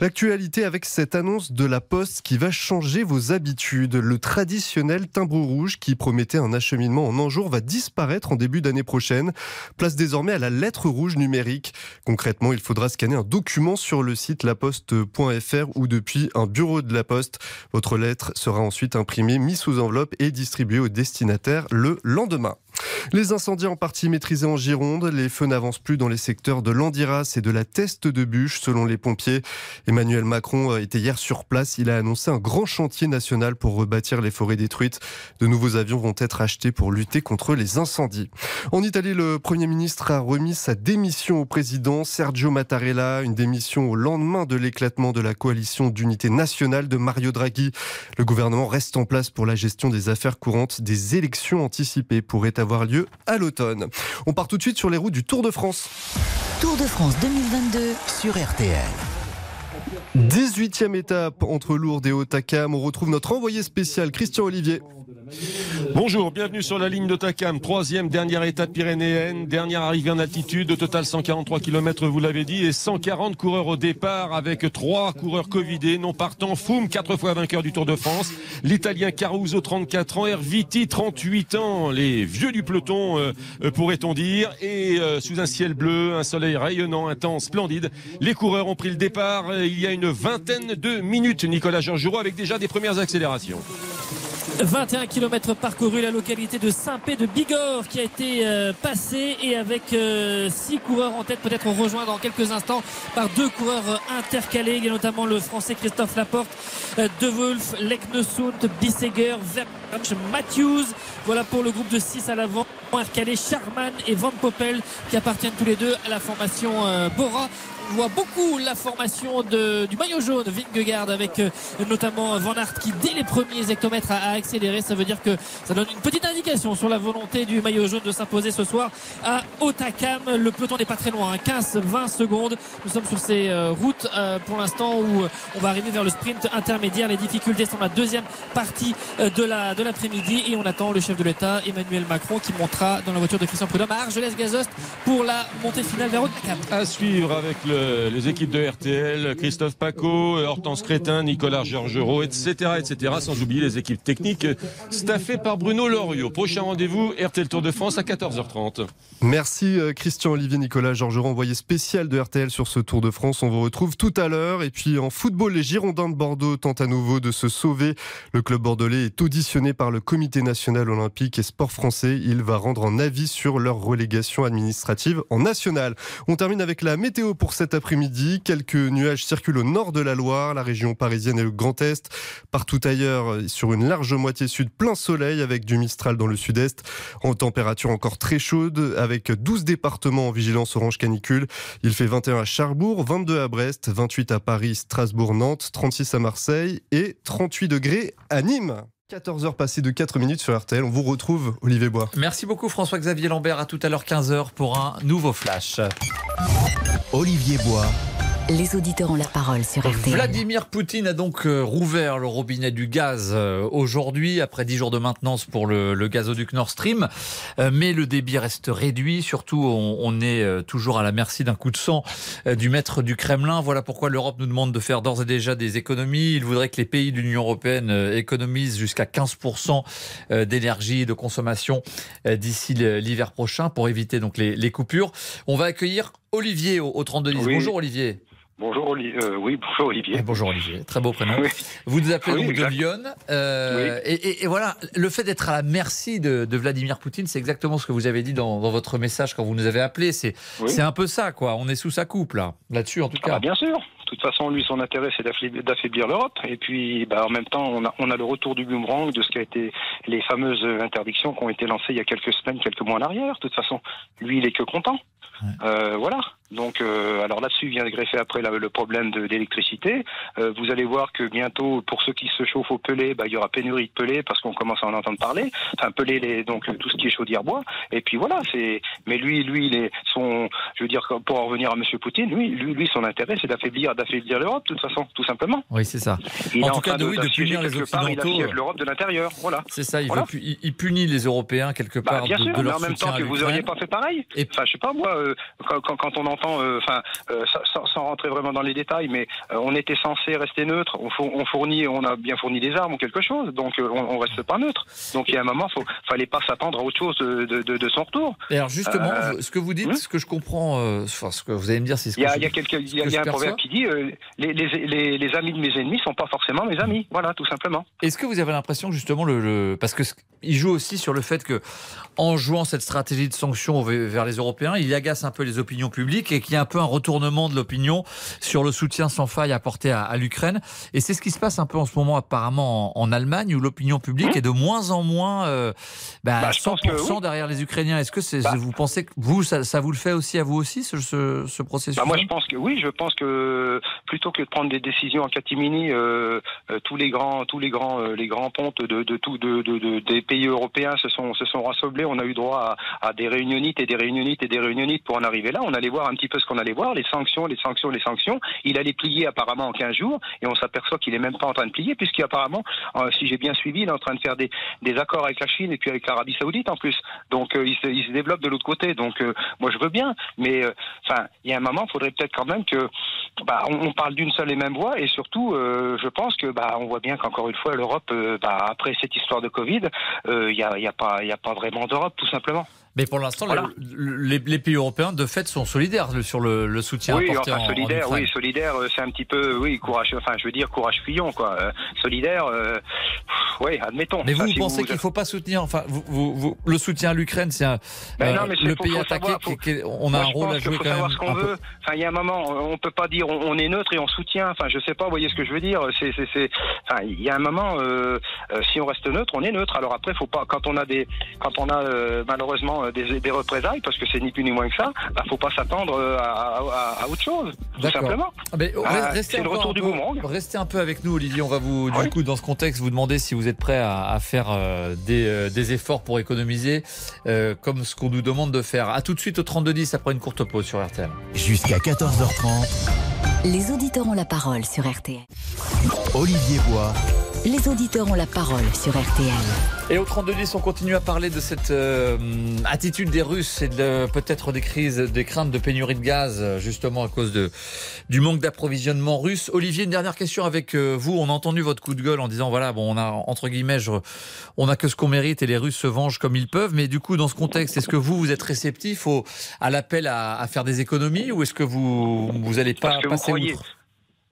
L'actualité avec cette annonce de la Poste qui va changer vos habitudes. Le traditionnel timbre rouge qui promettait un acheminement en un jour va disparaître en début d'année prochaine. Place désormais à la lettre rouge numérique. Concrètement, il faudra scanner un document sur le site laposte.fr ou depuis un bureau de la Poste. Votre lettre sera ensuite imprimée, mise sous enveloppe et distribuée au destinataire le lendemain. Les incendies en partie maîtrisés en Gironde, les feux n'avancent plus dans les secteurs de l'Andiras et de la Teste de Bûche, selon les pompiers. Emmanuel Macron était hier sur place. Il a annoncé un grand chantier national pour rebâtir les forêts détruites. De nouveaux avions vont être achetés pour lutter contre les incendies. En Italie, le Premier ministre a remis sa démission au président Sergio Mattarella, une démission au lendemain de l'éclatement de la coalition d'unité nationale de Mario Draghi. Le gouvernement reste en place pour la gestion des affaires courantes. Des élections anticipées pourraient avoir lieu à l'automne. On part tout de suite sur les routes du Tour de France. Tour de France 2022 sur RTL. 18e étape entre Lourdes et Otakam. On retrouve notre envoyé spécial Christian Olivier. Bonjour, bienvenue sur la ligne de Takam, troisième, dernière étape pyrénéenne, dernière arrivée en altitude, au total 143 km vous l'avez dit, et 140 coureurs au départ avec trois coureurs covidés, non partant, Foum, quatre fois vainqueur du Tour de France, l'italien Caruso, 34 ans, Erviti, 38 ans, les vieux du peloton, euh, euh, pourrait-on dire, et euh, sous un ciel bleu, un soleil rayonnant, un temps splendide, les coureurs ont pris le départ il y a une vingtaine de minutes, Nicolas Georgerot, avec déjà des premières accélérations. 21 km parcourus, la localité de Saint-Pé de Bigorre qui a été euh, passée et avec 6 euh, coureurs en tête, peut-être rejoint dans quelques instants par deux coureurs euh, intercalés. Il notamment le français Christophe Laporte, De Wolf, Leknesund, Bisseger, Verge, Matthews. Voilà pour le groupe de 6 à l'avant. Intercalé Charman et Van Poppel qui appartiennent tous les deux à la formation Bora voit beaucoup la formation du maillot jaune Vingegaard avec euh, notamment Van Aert qui dès les premiers hectomètres a, accéléré. Ça veut dire que ça donne une petite indication sur la volonté du maillot jaune de s'imposer ce soir à Otakam. Le peloton n'est pas très loin, 15-20 hein. secondes. Nous sommes sur ces euh, routes euh, pour l'instant où on va arriver vers le sprint intermédiaire. Les difficultés sont la deuxième partie de la de l'après-midi et on attend le chef de l'État Emmanuel Macron qui montera dans la voiture de Christian Prudhomme à Argelès-Gazost pour la montée finale vers Otakam. À suivre avec le les équipes de RTL, Christophe Paco, Hortense Crétin, Nicolas Georgerot, etc., etc., sans oublier les équipes techniques staffées par Bruno Loriot. Prochain rendez-vous, RTL Tour de France à 14h30. Merci euh, Christian Olivier Nicolas Georgerot, envoyé spécial de RTL sur ce Tour de France. On vous retrouve tout à l'heure. Et puis en football, les Girondins de Bordeaux tentent à nouveau de se sauver. Le club bordelais est auditionné par le Comité national olympique et sport français. Il va rendre un avis sur leur relégation administrative en national. On termine avec la météo pour cette après-midi. Quelques nuages circulent au nord de la Loire, la région parisienne et le Grand Est. Partout ailleurs, sur une large moitié sud, plein soleil avec du Mistral dans le sud-est. En température encore très chaude, avec 12 départements en vigilance orange canicule. Il fait 21 à Charbourg, 22 à Brest, 28 à Paris, Strasbourg, Nantes, 36 à Marseille et 38 degrés à Nîmes. 14h passées de 4 minutes sur RTL. On vous retrouve, Olivier Bois. Merci beaucoup, François-Xavier Lambert. À tout à l'heure, 15h, pour un nouveau flash. Olivier Bois. Les auditeurs ont la parole sur RTL. Vladimir Poutine a donc euh, rouvert le robinet du gaz euh, aujourd'hui, après 10 jours de maintenance pour le, gazoduc Nord Stream. Euh, mais le débit reste réduit. Surtout, on, est toujours à la merci d'un coup de sang du maître du Kremlin. Voilà pourquoi l'Europe nous demande de faire d'ores et déjà des économies. Il voudrait que les pays de l'Union européenne économisent jusqu'à 15% d'énergie et de consommation d'ici l'hiver prochain pour éviter donc les, coupures. On va accueillir Olivier au, au 32 10. Oui. Bonjour Olivier. Bonjour euh, oui, bonjour Olivier. Et bonjour Olivier, très beau prénom. Oui. Vous nous appelez Oui, donc de. Lyon. euh, et, et- et voilà, le fait d'être à la merci de, de Vladimir Poutine, c'est exactement ce que vous avez dit dans, dans votre message quand vous nous avez appelé. C'est Oui. un peu ça, quoi. On est sous sa coupe, là. Là-dessus, en tout Ah cas. bah, bien sûr. De toute façon, lui, son intérêt, c'est d'affaiblir d'affaiblir l'Europe. Et puis, bah, en même temps, on a, on a le retour du boomerang de ce qui a été les fameuses interdictions qui ont été lancées il y a quelques semaines, quelques mois en arrière. De toute façon, lui, il est que content. Euh, voilà. Donc, euh, alors là-dessus vient greffer après la- le problème de- d'électricité. Euh, vous allez voir que bientôt, pour ceux qui se chauffent au pelé, bah, il y aura pénurie de pelé parce qu'on commence à en entendre parler. Enfin, pelé, les, donc euh, tout ce qui est chaudière bois. Et puis voilà. C'est. Mais lui, lui, il est son. Je veux dire, pour en revenir à Monsieur Poutine, lui, lui, lui, son intérêt, c'est d'affaiblir, d'affaiblir l'Europe, de toute façon, tout simplement. Oui, c'est ça. Il en tout cas, train de, oui, de punir les quelque part, il Occidentaux. assiège l'Europe de l'intérieur. Voilà. C'est ça, il, Voilà. veut il, il punit les Européens quelque Bah, part bien de, sûr, de mais leur en même temps que vous l'Ukraine. auriez pas fait pareil. Enfin, je sais pas moi, euh, quand, quand, quand on entend euh, enfin, euh, sans, sans rentrer vraiment dans les détails, mais euh, on était censé rester neutre. On, four- on fournit, on a bien fourni des armes ou quelque chose, donc on, on reste pas neutre. Donc il y a un moment, faut, fallait pas s'attendre à autre chose de, de, de- de son retour. Et alors justement, ce que vous dites, ce que je comprends, enfin, ce que vous allez me dire, c'est ce que Il y a, je- il y a, quelques- il y a- il y un proverbe qui dit les, les, les, les amis de mes ennemis sont pas forcément mes amis. Voilà, tout simplement. Est-ce que vous avez l'impression justement le, le- parce que il joue aussi sur le fait que en jouant cette stratégie de sanctions ve- vers les Européens, il agace un peu les opinions publiques et qu'il y a un peu un retournement de l'opinion sur le soutien sans faille apporté à, à l'Ukraine. Et c'est ce qui se passe un peu en ce moment apparemment en, en Allemagne où l'opinion publique est de moins en moins euh, bah, Bah, je pense 100% que oui. derrière les Ukrainiens. Est-ce que c'est, Bah. vous pensez que vous ça, ça vous le fait aussi à vous aussi ce, ce, ce processus Bah, moi, je pense que oui, je pense que plutôt que de prendre des décisions en catimini, euh, euh, tous les grands, tous les grands, euh, les grands pontes de, de, tout, de, de, de- des pays européens se sont, se sont rassemblés. On a eu droit à, à des réunionites et des réunionites et des réunionites pour en arriver là. On allait voir un petit peu ce qu'on allait voir, les sanctions, les sanctions, les sanctions. Il allait plier apparemment en 15 jours et on s'aperçoit qu'il est même pas en train de plier puisqu'apparemment, euh, si j'ai bien suivi, il est en train de faire des, des accords avec la Chine et puis avec l'Arabie Saoudite en plus. Donc euh, il, se, il se développe de l'autre côté. Donc euh, moi je veux bien, mais enfin il y a un moment, il faudrait peut-être quand même que bah, on, parle d'une seule et même voix et surtout je pense que bah on voit bien qu'encore une fois l'Europe, bah, après cette histoire de Covid, il y a, il y a pas il y a pas vraiment d'Europe tout simplement. Mais pour l'instant, Voilà. les, les pays européens, de fait, sont solidaires sur le, le soutien Oui, apporté enfin en- en solidaire, Ukraine. oui, solidaire, euh, c'est un petit peu, oui, courage, enfin je veux dire courage fuyant quoi. Euh, solidaire, euh, ouais, admettons. Mais vous, Ça, vous si pensez qu'il ne faut pas soutenir, enfin, vous, le soutien à l'Ukraine, c'est un- Ben euh, non, mais c'est- le faut- pays faut attaqué, savoir, faut- on a Moi, un rôle à jouer faut quand savoir même. ce qu'on un peu. veut. Enfin, il y a un moment, on peut pas dire on, on est neutre et on soutient. Enfin, je sais pas, vous voyez ce que je veux dire. C'est, Enfin, il y a un moment, euh, si on reste neutre, on est neutre. Alors après, faut pas, quand on a des, quand on a malheureusement euh, des, des représailles, parce que c'est ni plus ni moins que ça, bah, faut pas s'attendre euh, à, à- à autre chose, tout D'accord. simplement. Ah, mais, Ah, c'est le retour un du peu- boomerang. Restez un peu avec nous, Olivier. On va vous, du coup, dans ce contexte, vous demander si vous êtes prêt à, à faire euh, des, euh, des efforts pour économiser, euh, comme ce qu'on nous demande de faire. À tout de suite au 3210 après une courte pause sur RTL. Jusqu'à 14h30, Les auditeurs ont la parole sur RTL. Olivier Bois. Les auditeurs ont la parole sur RTL. Et au 3210, on continue à parler de cette euh, attitude des Russes et de peut-être des crises, des craintes de pénurie de gaz, justement à cause de, du manque d'approvisionnement russe. Olivier, une dernière question avec euh, vous. On a entendu votre coup de gueule en disant voilà, bon, on a entre guillemets, je- on a que ce qu'on mérite et les Russes se vengent comme ils peuvent. Mais du coup, dans ce contexte, est-ce que vous, vous êtes réceptif au, à l'appel à, à faire des économies ou est-ce que vous, vous allez pas vous passer croyez, outre?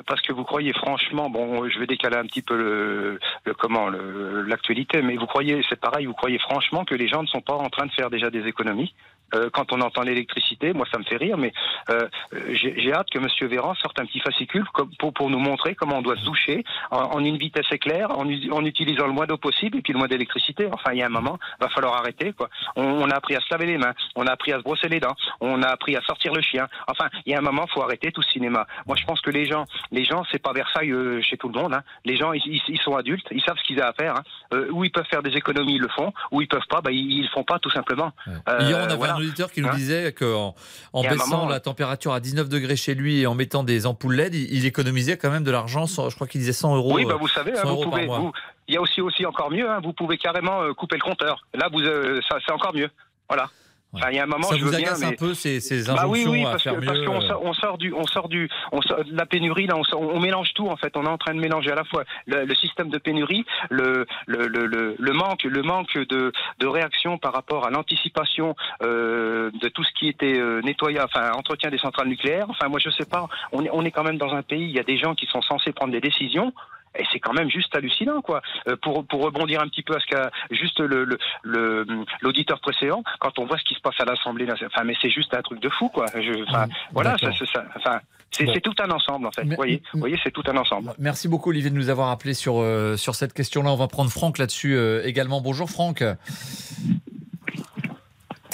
Parce que vous croyez franchement, bon, je vais décaler un petit peu le, le comment, l'actualité, mais vous croyez, c'est pareil, vous croyez franchement que les gens ne sont pas en train de faire déjà des économies? Euh, quand on entend l'électricité, moi ça me fait rire, mais euh, j'ai hâte que Monsieur Véran sorte un petit fascicule comme- pour, pour nous montrer comment on doit se doucher en, en une vitesse éclair, en, en utilisant le moins d'eau possible et puis le moins d'électricité. Enfin, il y a un moment, va falloir arrêter. Quoi. On, on a appris à se laver les mains, on a appris à se brosser les dents, on a appris à sortir le chien. Enfin, il y a un moment, faut arrêter tout ce cinéma. Moi, je pense que les gens, les gens, c'est pas Versailles euh, chez tout le monde. Hein. Les gens, ils, ils- ils sont adultes, ils savent ce qu'ils ont à faire. Hein. Euh, où ils peuvent faire des économies, ils le font. Où ils peuvent pas, bah, ils, ils le font pas tout simplement. Hier, on avait voilà. un auditeur qui nous Hein disait qu'en en baissant moment, la température à 19 degrés chez lui et en mettant des ampoules LED, il, il économisait quand même de l'argent. Je crois qu'il disait 100 euros. Oui, bah euh, vous savez, 100 hein, vous pouvez. vous- Il y a aussi aussi encore mieux. Hein, vous pouvez carrément euh, couper le compteur. Là, vous, euh, ça, c'est encore mieux. Voilà. Enfin, il y a un moment, Ça je vous veux bien, agace un mais- peu ces, ces Bah oui, injonctions oui, à parce faire que mieux parce qu'on euh, sort, on sort du, on sort du, on sort de la pénurie là, on, sort- on mélange tout en fait. On est en train de mélanger à la fois le, le système de pénurie, le, le, le, le, le manque, le manque de, de réaction par rapport à l'anticipation euh, de tout ce qui était euh, nettoyage, enfin entretien des centrales nucléaires. Enfin, moi je sais pas. On est, on est quand même dans un pays. Il y a des gens qui sont censés prendre des décisions. Et c'est quand même juste hallucinant, quoi. Euh, pour, pour rebondir un petit peu à ce qu'a juste le, le, le- l'auditeur précédent, quand on voit ce qui se passe à l'Assemblée enfin, mais c'est juste un truc de fou, quoi. Je, enfin, voilà, ça. Enfin, c'est, Bon. tout un ensemble, en fait. Mais- Vous voyez, vous voyez, c'est tout un ensemble. Merci beaucoup Olivier de nous avoir appelé sur, euh, sur cette question-là. On va prendre Franck là-dessus euh, également. Bonjour Franck.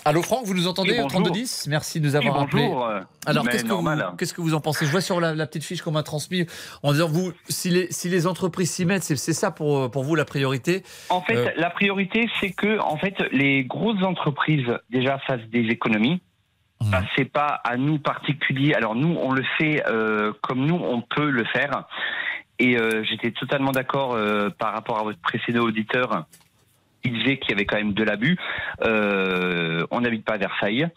Allô Franck, vous nous entendez au bonjour. 3210 Merci de nous avoir appelé. bonjour, euh, Alors qu'est-ce que, vous, que en pensez? Je vois sur la, la petite fiche qu'on m'a transmise en disant vous, si les, si les entreprises s'y mettent, c'est, ça pour, pour vous la priorité? En fait, Euh, la priorité, c'est que en fait, les grosses entreprises déjà fassent des économies. Mmh. Ça, c'est pas à nous particuliers. Alors nous, on le fait euh, comme nous, on peut le faire. Et euh, j'étais totalement d'accord euh, par rapport à votre précédent auditeur. Il disait qu'il y avait quand même de l'abus. Euh, on n'habite pas à Versailles.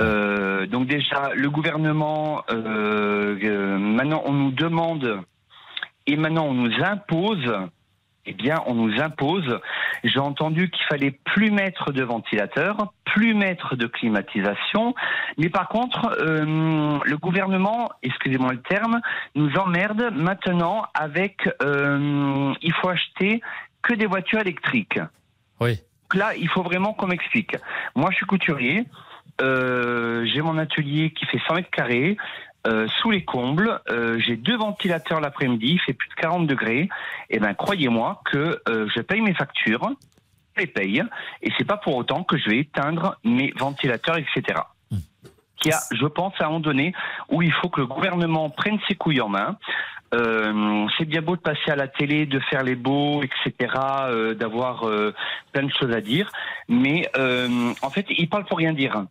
Euh, donc déjà, le gouvernement, euh, euh, maintenant on nous demande et maintenant on nous impose, eh bien on nous impose, j'ai entendu qu'il fallait plus mettre de ventilateurs, plus mettre de climatisation, mais par contre euh, le gouvernement, excusez-moi le terme, nous emmerde maintenant avec, euh, il faut acheter que des voitures électriques. Oui. Donc là, il faut vraiment qu'on m'explique. Moi, je suis couturier. Euh, j'ai mon atelier qui fait 100 mètres carrés. euh, sous les combles, euh, j'ai deux ventilateurs l'après-midi, il fait plus de 40 degrés. Et ben, croyez-moi que je paye mes factures, je les paye, et c'est pas pour autant que je vais éteindre mes ventilateurs, etc. Qu'il y a, je pense, à un moment donné où il faut que le gouvernement prenne ses couilles en main. Euh, c'est bien beau de passer à la télé, de faire les beaux, etc., euh, d'avoir euh, plein de choses à dire, mais euh, en fait, il parle pour rien dire.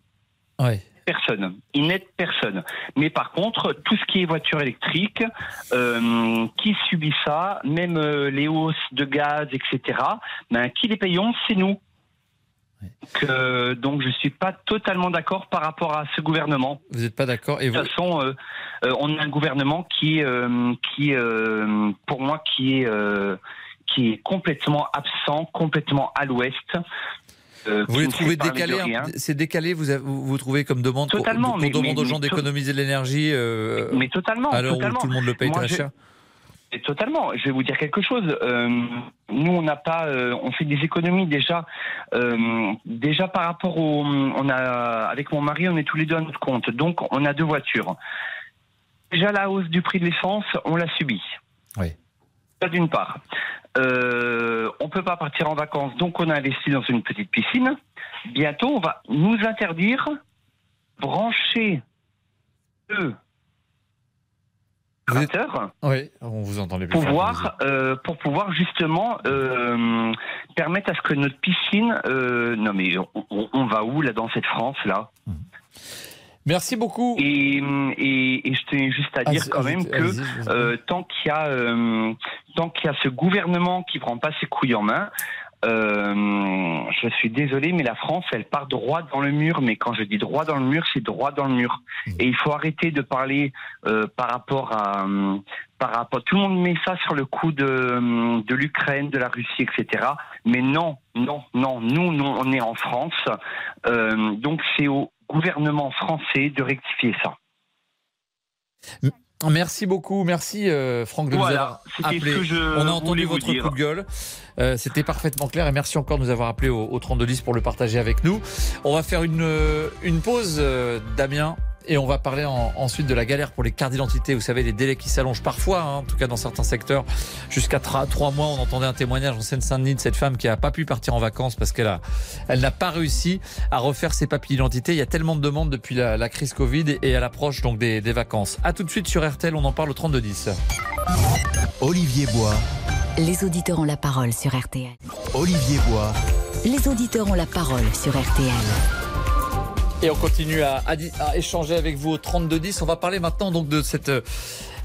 Ouais. Personne. Il n'aide personne. Mais par contre, tout ce qui est voiture électrique, euh, qui subit ça, même euh, les hausses de gaz, etc., ben, qui les payons, c'est nous. Donc je suis pas totalement d'accord par rapport à ce gouvernement. Vous n'êtes pas d'accord et De toute façon, euh, euh, on a un gouvernement qui, euh, qui, pour moi, qui est, qui est complètement absent, complètement à l'ouest. euh, Vous les ne trouvez hein C'est décalé, vous, avez- vous, vous trouvez comme demande Totalement, qu'on mais- demande mais- aux gens mais d'économiser de l'énergie euh, Mais totalement. où totalement. tout le monde le paye Moi, très je- cher Et Totalement. Je vais vous dire quelque chose. Euh, nous, on n'a pas, euh, on fait des économies déjà, euh, déjà par rapport au, on a, avec mon mari, on est tous les deux à notre compte. Donc, on a deux voitures. Déjà, la hausse du prix de l'essence, on l'a subie. Oui. Ça, d'une part. Euh, on peut pas partir en vacances, donc on a investi dans une petite piscine. Bientôt, on va nous interdire brancher deux Oui, on vous entendait pour fort, pouvoir, euh, pour pouvoir justement euh, permettre à ce que notre piscine. euh, non mais on, va où là dans cette France là? Merci beaucoup. Et, et, et je tenais juste à dire quand même que euh, tant qu'il y a euh, tant qu'il y a ce gouvernement qui prend pas ses couilles en main. Euh, je suis désolé, mais la France, elle part droit dans le mur. Mais quand je dis droit dans le mur, c'est droit dans le mur. Et il faut arrêter de parler euh, par rapport à, euh, par rapport. Tout le monde met ça sur le coup de, de l'Ukraine, de la Russie, etc. Mais non, non, non. Nous, nous on est en France, donc c'est au gouvernement français de rectifier ça. Merci beaucoup, merci euh, Franck de Voilà, nous avoir appelé. On a entendu votre coup de gueule. Euh, C'était parfaitement clair et merci encore de nous avoir appelé au, au 3210 pour le partager avec nous. On va faire une, euh, une pause, euh, Damien. Et on va parler en- ensuite de la galère pour les cartes d'identité. Vous savez, les délais qui s'allongent parfois, hein, en tout cas dans certains secteurs, jusqu'à trois mois. On entendait un témoignage en Seine-Saint-Denis de cette femme qui a pas pu partir en vacances parce qu'elle a, elle n'a pas réussi à refaire ses papiers d'identité. Il y a tellement de demandes depuis la, la crise Covid et à l'approche donc des, des vacances. À tout de suite sur RTL, on en parle au 3210. Olivier Bois, Les auditeurs ont la parole sur RTL. Olivier Bois, Les auditeurs ont la parole sur RTL. Et on continue à, à à échanger avec vous au 3210. On va parler maintenant donc de cette euh,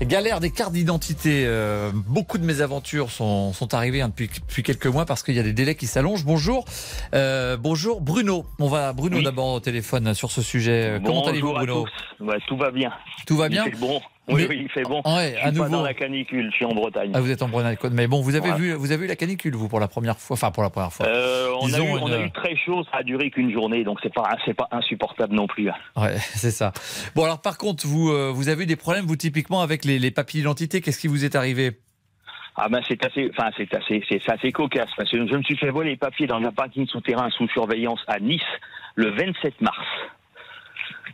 galère des cartes d'identité. Euh, beaucoup de mésaventures sont, sont arrivées hein, depuis, depuis quelques mois parce qu'il y a des délais qui s'allongent. Bonjour, Euh, bonjour Bruno. On va Bruno Oui. d'abord au téléphone sur ce sujet. Euh, Comment allez-vous à Bruno? tous. Ouais, tout va bien. Tout va bien? bon. Oui, Mais- oui, il fait bon. Ouais, je à suis pas nouveau. dans la canicule, je suis en Bretagne. Ah, vous êtes en Bretagne, mais bon, vous avez Ouais. vu, vous avez eu la canicule vous pour la première fois, enfin pour la première fois. Euh, on, a eu, on a une- eu très chaud, ça a duré qu'une journée, donc c'est pas, c'est pas insupportable non plus. hein. Ouais, c'est ça. Bon alors par contre, vous, euh, vous avez eu des problèmes vous typiquement avec les, les papiers d'identité. Qu'est-ce qui vous est arrivé? Ah ben c'est assez, enfin c'est assez, c'est assez cocasse parce que je me suis fait voler les papiers dans un parking souterrain sous surveillance à Nice le 27 mars.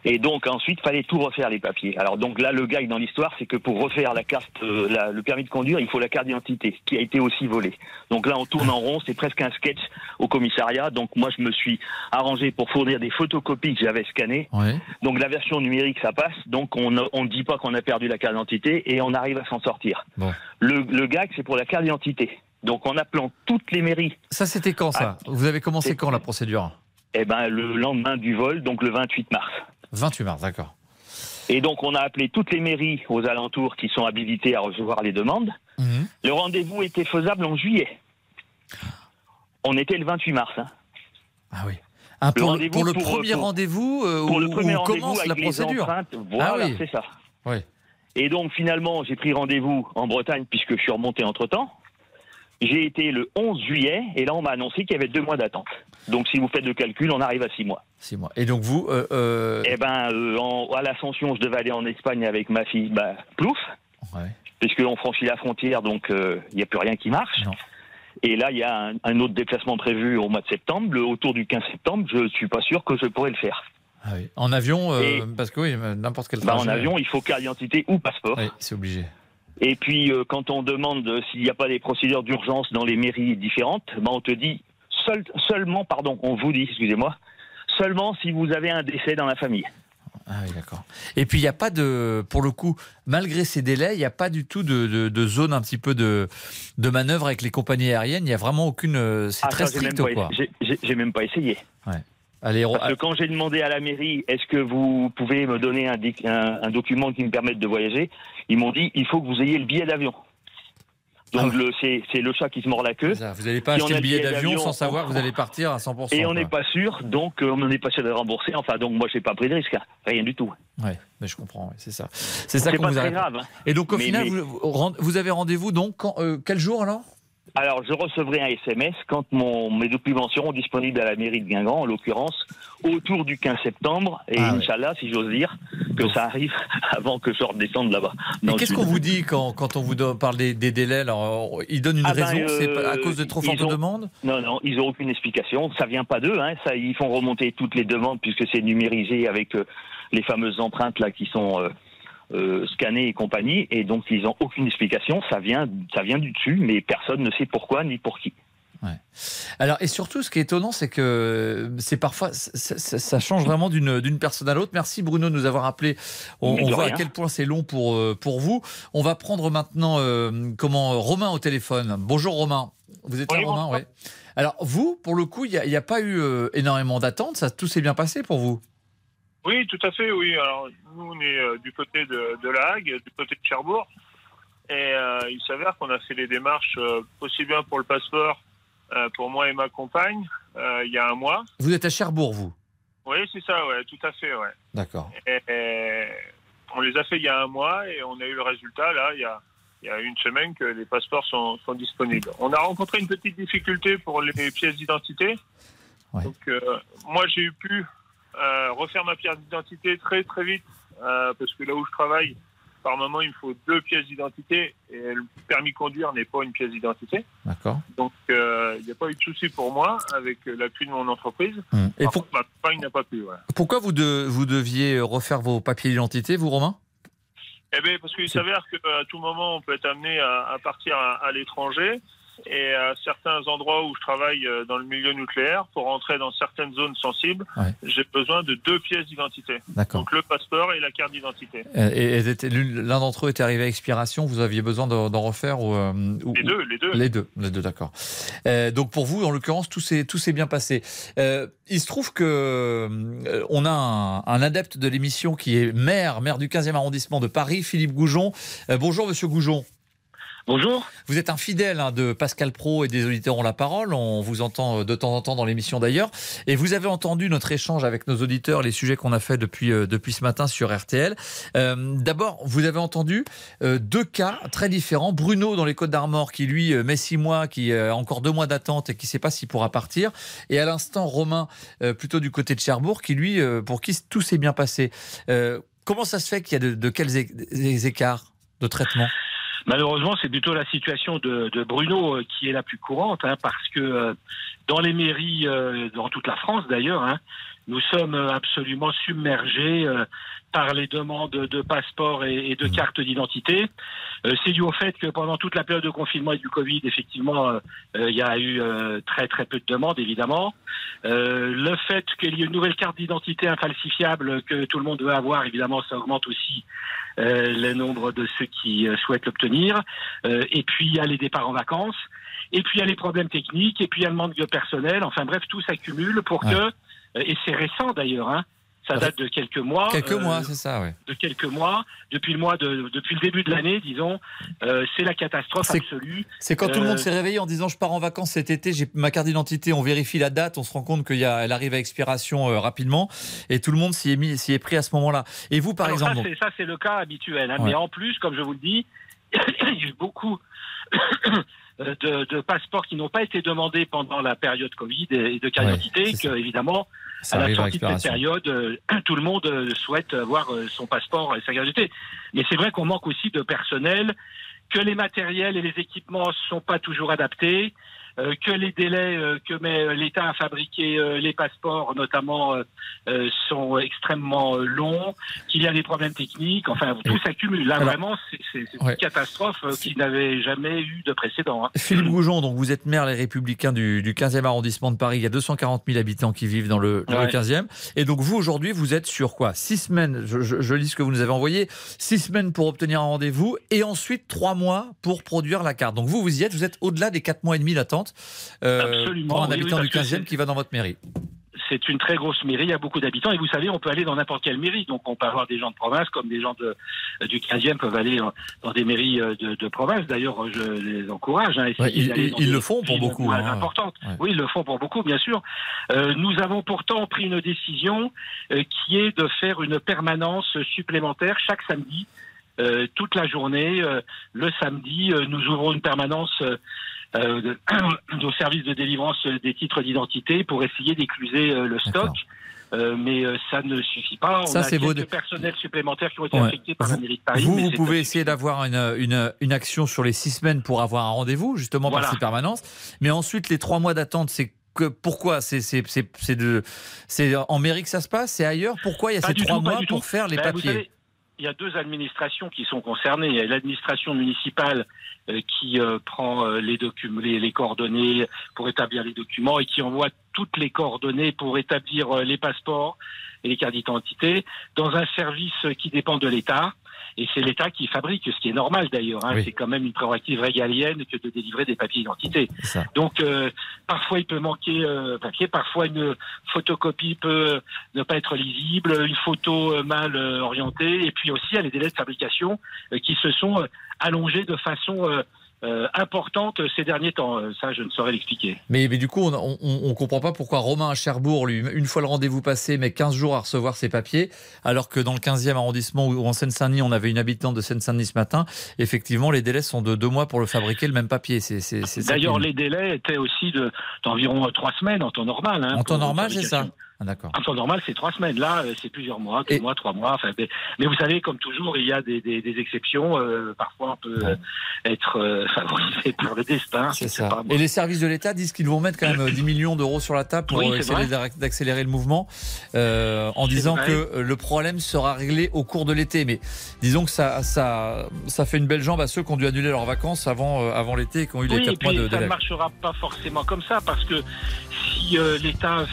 Et donc ensuite, fallait tout refaire les papiers. Alors donc là, le gag dans l'histoire, c'est que pour refaire la carte, euh, la- le permis de conduire, il faut la carte d'identité qui a été aussi volée. Donc là, on tourne en rond, c'est presque un sketch au commissariat. Donc moi, je me suis arrangé pour fournir des photocopies que j'avais scannées. Ouais. Donc la version numérique, ça passe. Donc on ne dit pas qu'on a perdu la carte d'identité et on arrive à s'en sortir. Bon. Le, le gag, c'est pour la carte d'identité. Donc en appelant toutes les mairies. Ça c'était quand ça? Vous avez commencé quand la procédure? Eh ben le lendemain du vol, donc le 28 mars. 28 mars, d'accord. Et donc on a appelé toutes les mairies aux alentours qui sont habilitées à recevoir les demandes. Mhm. Le rendez-vous était faisable en juillet. On était le 28 mars. hein. Ah oui. Ah, Le pour, le- pour le pour, premier euh, rendez-vous euh, où, le premier où rendez-vous commence avec la procédure. voilà, ah oui. c'est ça. Oui. Et donc finalement, j'ai pris rendez-vous en Bretagne puisque je suis remonté entre-temps. J'ai été le 11 juillet et là on m'a annoncé qu'il y avait deux mois d'attente. Donc si vous faites le calcul, on arrive à six mois. Six mois. Et donc vous, euh, euh, Eh ben, euh, en- à l'Ascension, je devais aller en Espagne avec ma fille, bah, plouf, Ouais. puisqu'on franchit la frontière, donc il n'y a plus rien qui marche. Et là, il y a un, un autre déplacement prévu au mois de septembre, le, autour du 15 septembre. Je suis pas sûr que je pourrais le faire. ah oui. en avion, euh, parce que oui, n'importe quel Bah, en avion, il faut carte d'identité ou passeport. Oui, c'est obligé. Et puis, euh, quand on demande s'il n'y a pas des procédures d'urgence dans les mairies différentes, bah, on te dit seul- seulement, pardon, on vous dit, excusez-moi, seulement si vous avez un décès dans la famille. Ah oui, d'accord. Et puis il n'y a pas de, pour le coup, malgré ces délais, il n'y a pas du tout de, de- de zone un petit peu de, de manœuvre avec les compagnies aériennes. Il n'y a vraiment aucune. euh, C'est Ah, très ça, strict, quoi. j'ai- même pas essayé. Ouais. Allez, Parce que quand j'ai demandé à la mairie, est-ce que vous pouvez me donner un, dic- un- un document qui me permette de voyager Ils m'ont dit, il faut que vous ayez le billet d'avion. Donc le- c'est c'est le chat qui se mord la queue. Ah vous n'allez pas Si acheter le billet d'avion sans savoir que vous allez partir à 100%. Et on n'est pas sûr, donc euh, on n'est pas sûr de rembourser. Enfin, donc moi, j'ai pas pris de risque, hein. rien du tout. Ouais, mais je comprends, ouais, c'est ça. C'est ça C'est qu'on vous a grave, hein. Et donc au Mais- final, mais- vous, vous- vous avez rendez-vous donc quand, euh, quel jour alors? Alors, je recevrai un SMS quand mon, mes documents seront disponibles à la mairie de Guingamp, en l'occurrence, autour du 15 septembre. Et Ah ouais. Inch'Allah, si j'ose dire, que ça arrive avant que je redescende là-bas. Le qu'est-ce qu'on vous dit quand, quand on vous parle des, des délais alors, euh, Ils donnent une Ah ben, raison C'est euh, à cause de trop fortes ont- demandes? Non, non, ils n'ont aucune explication. Ça vient pas d'eux. Hein. Ça, ils font remonter toutes les demandes puisque c'est numérisé avec euh, les fameuses empreintes là qui sont euh, euh, et compagnie. Et donc ils n'ont aucune explication. Ça vient, ça vient du dessus, mais personne ne sait pourquoi ni pour qui. Alors, et surtout, ce qui est étonnant, c'est que c'est parfois, ça, ça- ça change vraiment d'une personne à l'autre. Merci Bruno de nous avoir appelé. On, voit à quel point c'est long pour, euh, pour vous. On va prendre maintenant euh, comment Romain au téléphone. Bonjour Romain. Vous êtes là, Oui, Romain. Oui. Alors, vous, pour le coup, il n'y a pas eu euh, énormément d'attentes. Ça, tout s'est bien passé pour vous Oui, tout à fait, oui. Alors, nous, on est euh, du côté de, de La Hague, du côté de Cherbourg. Et euh, il s'avère qu'on a fait les démarches euh, aussi bien pour le passeport euh, pour moi et ma compagne il y a un mois. Vous êtes à Cherbourg, vous? Oui, c'est ça, ouais, tout à fait, ouais. D'accord. Et, et on les a fait il y a un mois et on a eu le résultat là, il y a, il y a une semaine que les passeports sont, sont disponibles. On a rencontré une petite difficulté pour les pièces d'identité. Donc, moi, j'ai eu pu euh, refaire ma pièce d'identité très très vite euh, parce que là où je travaille, par moment, il me faut deux pièces d'identité et le permis de conduire n'est pas une pièce d'identité. D'accord. Donc, euh, il n'y a pas eu de souci pour moi avec l'appui de mon entreprise. Et Par pour- contre, ma n'a pas pu. ouais. Pourquoi vous, de- vous deviez refaire vos papiers d'identité, vous, Romain? Eh bien, parce qu'il s'avère qu'à tout moment, on peut être amené à, à partir à, à l'étranger. Et à certains endroits où je travaille euh, dans le milieu nucléaire, pour rentrer dans certaines zones sensibles, Ouais. j'ai besoin de deux pièces d'identité. Donc le passeport et la carte d'identité. Euh, Et, l'un d'entre eux était arrivé à expiration, vous aviez besoin d'en refaire ou, euh, ou- Les deux, les deux. Les deux, les deux, d'accord. Euh, donc pour vous, en l'occurrence, tout s'est bien passé. Euh, il se trouve que euh, on a un, un adepte de l'émission qui est maire, maire du 15e arrondissement de Paris, Philippe Goujon. Bonjour, Monsieur Goujon. Bonjour. Vous êtes un fidèle hein, de Pascal Pro et des auditeurs ont la parole. On vous entend euh, de temps en temps dans l'émission d'ailleurs. Et vous avez entendu notre échange avec nos auditeurs, les sujets qu'on a fait depuis, euh, depuis ce matin sur RTL. Euh, D'abord, vous avez entendu deux cas très différents. Bruno dans les Côtes d'Armor qui lui met six mois, qui a encore deux mois d'attente et qui ne sait pas s'il pourra partir. Et à l'instant, Romain, plutôt du côté de Cherbourg, qui lui, pour qui tout s'est bien passé. Comment ça se fait qu'il y a de, de quels écarts de traitement? Malheureusement, c'est plutôt la situation de, Bruno euh, qui est la plus courante, hein, parce que euh, dans les mairies, euh, dans toute la France d'ailleurs, hein, nous sommes euh, absolument submergés euh, par les demandes de passeports et, de cartes d'identité. Euh, c'est dû au fait que pendant toute la période de confinement et du Covid, effectivement, il y a eu euh, très très peu de demandes, évidemment. Euh, le fait qu'il y ait une nouvelle carte d'identité infalsifiable que tout le monde veut avoir, évidemment, ça augmente aussi euh, le nombre de ceux qui souhaitent l'obtenir. Euh, et puis il y a les départs en vacances. Et puis il y a les problèmes techniques. Et puis il y a le manque de personnel. Enfin bref, tout s'accumule pour que, et c'est récent d'ailleurs, hein, Ça date de quelques mois. Quelques euh, mois, c'est ça, oui. De quelques mois. Depuis le mois de, depuis le début de l'année, disons, euh, c'est la catastrophe absolue. C'est quand tout le monde Euh, s'est réveillé en disant je pars en vacances cet été, j'ai ma carte d'identité, on vérifie la date, on se rend compte qu'elle arrive à expiration euh, rapidement et tout le monde s'y est, mis, s'y est pris à ce moment-là. Et vous, par exemple, ça, c'est, le cas habituel. hein. Ouais. Mais en plus, comme je vous le dis, il y a eu beaucoup euh, de, de passeports qui n'ont pas été demandés pendant la période Covid et de Ouais, c'est que évidemment, Ça à la à sortie de cette période, euh, tout le monde euh, souhaite avoir euh, son passeport et sa d'identité. Mais c'est vrai qu'on manque aussi de personnel, que les matériels et les équipements ne sont pas toujours adaptés. Euh, que les délais euh, que met l'État à fabriquer euh, les passeports, notamment, euh, euh, sont extrêmement euh, longs, qu'il y a des problèmes techniques, enfin, tout s'accumule. Là, Alors- vraiment, c'est Ouais. une catastrophe euh, qui n'avait jamais eu de précédent. hein. Philippe Goujon, donc vous êtes maire Les Républicains du, du 15e arrondissement de Paris. Il y a 240 000 habitants qui vivent dans le, dans le Ouais. 15e. Et donc vous, aujourd'hui, vous êtes sur quoi? Six semaines, je, je- je lis ce que vous nous avez envoyé, six semaines pour obtenir un rendez-vous et ensuite trois mois pour produire la carte. Donc vous, vous y êtes, vous êtes au-delà des quatre mois et demi d'attente euh, Absolument, pour un oui, habitant oui, du parce que 15e c'est- qui va dans votre mairie. c'est une très grosse mairie, il y a beaucoup d'habitants, et vous savez, on peut aller dans n'importe quelle mairie. Donc, on peut avoir des gens de province, comme des gens de, du 15e peuvent aller dans, dans des mairies euh, de, de province. D'ailleurs, je les encourage. Hein, Ouais, ils- le font pour beaucoup, hein. importantes. Ouais. Oui, ils le font pour beaucoup, bien sûr. Euh, nous avons pourtant pris une décision euh, qui est de faire une permanence supplémentaire chaque samedi. euh, toute la journée, euh, le samedi, euh, nous ouvrons une permanence euh, euh, de, au service de délivrance des titres d'identité pour essayer d'écluser euh, le stock. Euh, mais euh, ça ne suffit pas. On Ça, a quelques vos- personnels supplémentaires qui ont été Ouais. affectés par la mairie de Paris. Vous, vous pouvez essayer d'avoir une, une, une action sur les six semaines pour avoir un rendez-vous, justement Voilà. par ces permanences. Mais ensuite, les trois mois d'attente, c'est que pourquoi? C'est de en mairie que ça se passe? C'est ailleurs? Pourquoi il y a Pas ces trois tout, mois pour tout. faire les Ben, vous papiers? Il y a deux administrations qui sont concernées. Il y a l'administration municipale euh, qui euh, prend euh, les, les, coordonnées pour établir les documents et qui envoie toutes les coordonnées pour établir les passeports et les cartes d'identité dans un service qui dépend de l'État. Et c'est l'État qui fabrique, ce qui est normal d'ailleurs. hein. Oui. C'est quand même une prérogative régalienne que de délivrer des papiers d'identité. Donc euh, parfois il peut manquer euh, papier, parfois une photocopie peut ne pas être lisible, une photo euh, mal euh, orientée, et puis aussi il y a les délais de fabrication euh, qui se sont allongés de façon euh, importante ces derniers temps. Euh, Ça, je ne saurais l'expliquer. mais, mais du coup, on, on comprend pas pourquoi Romain à Cherbourg, lui, une fois le rendez-vous passé, met 15 jours à recevoir ses papiers, alors que dans le 15e arrondissement ou en Seine-Saint-Denis, on avait une habitante de Seine-Saint-Denis ce matin. Effectivement, les délais sont de deux mois pour le fabriquer le même papier. D'ailleurs, les délais étaient aussi de- d'environ euh, trois semaines en temps normal. hein, En temps normal, c'est ça Ah, D'accord. En temps normal, c'est trois semaines. Là, euh, c'est plusieurs mois, deux mois, trois mois. Mais, mais vous savez, comme toujours, il y a des, des- des exceptions. euh, parfois, on peut être euh, favorisé par le destin. C'est ça. pas. Et les services de l'État disent qu'ils vont mettre quand même euh, 10 millions d'euros sur la table pour Oui, essayer d'accélérer le mouvement, euh, en disant vrai. que le problème sera réglé au cours de l'été. Mais disons que ça, ça, ça fait une belle jambe à ceux qui ont dû annuler leurs vacances avant, avant l'été et qui ont eu les Oui, et 4 mois de ça ne marchera pas forcément comme ça parce que si l'État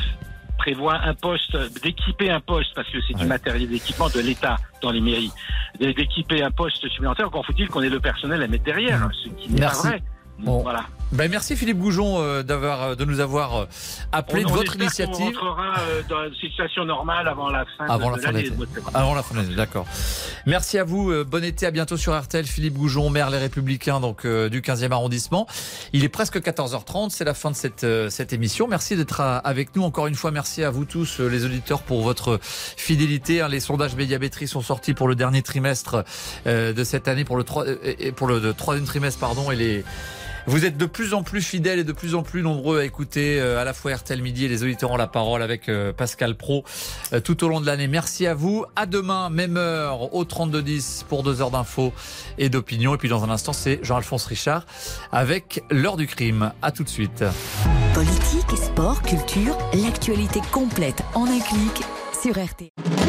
prévoit un poste, d'équiper un poste, parce que c'est du matériel d'équipement de l'État dans les mairies, d'équiper un poste supplémentaire, encore faut-il qu'on ait le personnel à mettre derrière, ce qui n'est pas vrai. Bon. Voilà. Ben, merci Philippe Goujon euh, d'avoir, euh, de nous avoir euh, appelé On- de on votre initiative. rentrera euh, dans une situation normale avant la fin Avant de, la fin de. Avant la fin de l'année, d'accord. Merci à vous. euh, Bon été, à bientôt sur RTL. Philippe Goujon, maire Les Républicains donc euh, du 15e arrondissement. Il est presque 14h30, c'est la fin de cette, euh, cette émission. Merci d'être avec nous. Encore une fois, merci à vous tous, euh, les auditeurs, pour votre fidélité. hein. Les sondages médiamétrie sont sortis pour le dernier trimestre euh, de cette année, pour le, trois- euh, et pour le, le troisième trimestre, pardon, et les vous êtes de plus en plus fidèles et de plus en plus nombreux à écouter euh, à la fois RTL Midi et les auditeurs ont la parole avec euh, Pascal Pro euh, tout au long de l'année. Merci à vous. À demain, même heure, au 3210 pour deux heures d'infos et d'opinion. Et puis dans un instant, c'est Jean-Alphonse Richard avec l'heure du crime. À tout de suite. Politique, sport, culture, l'actualité complète en un clic sur RT.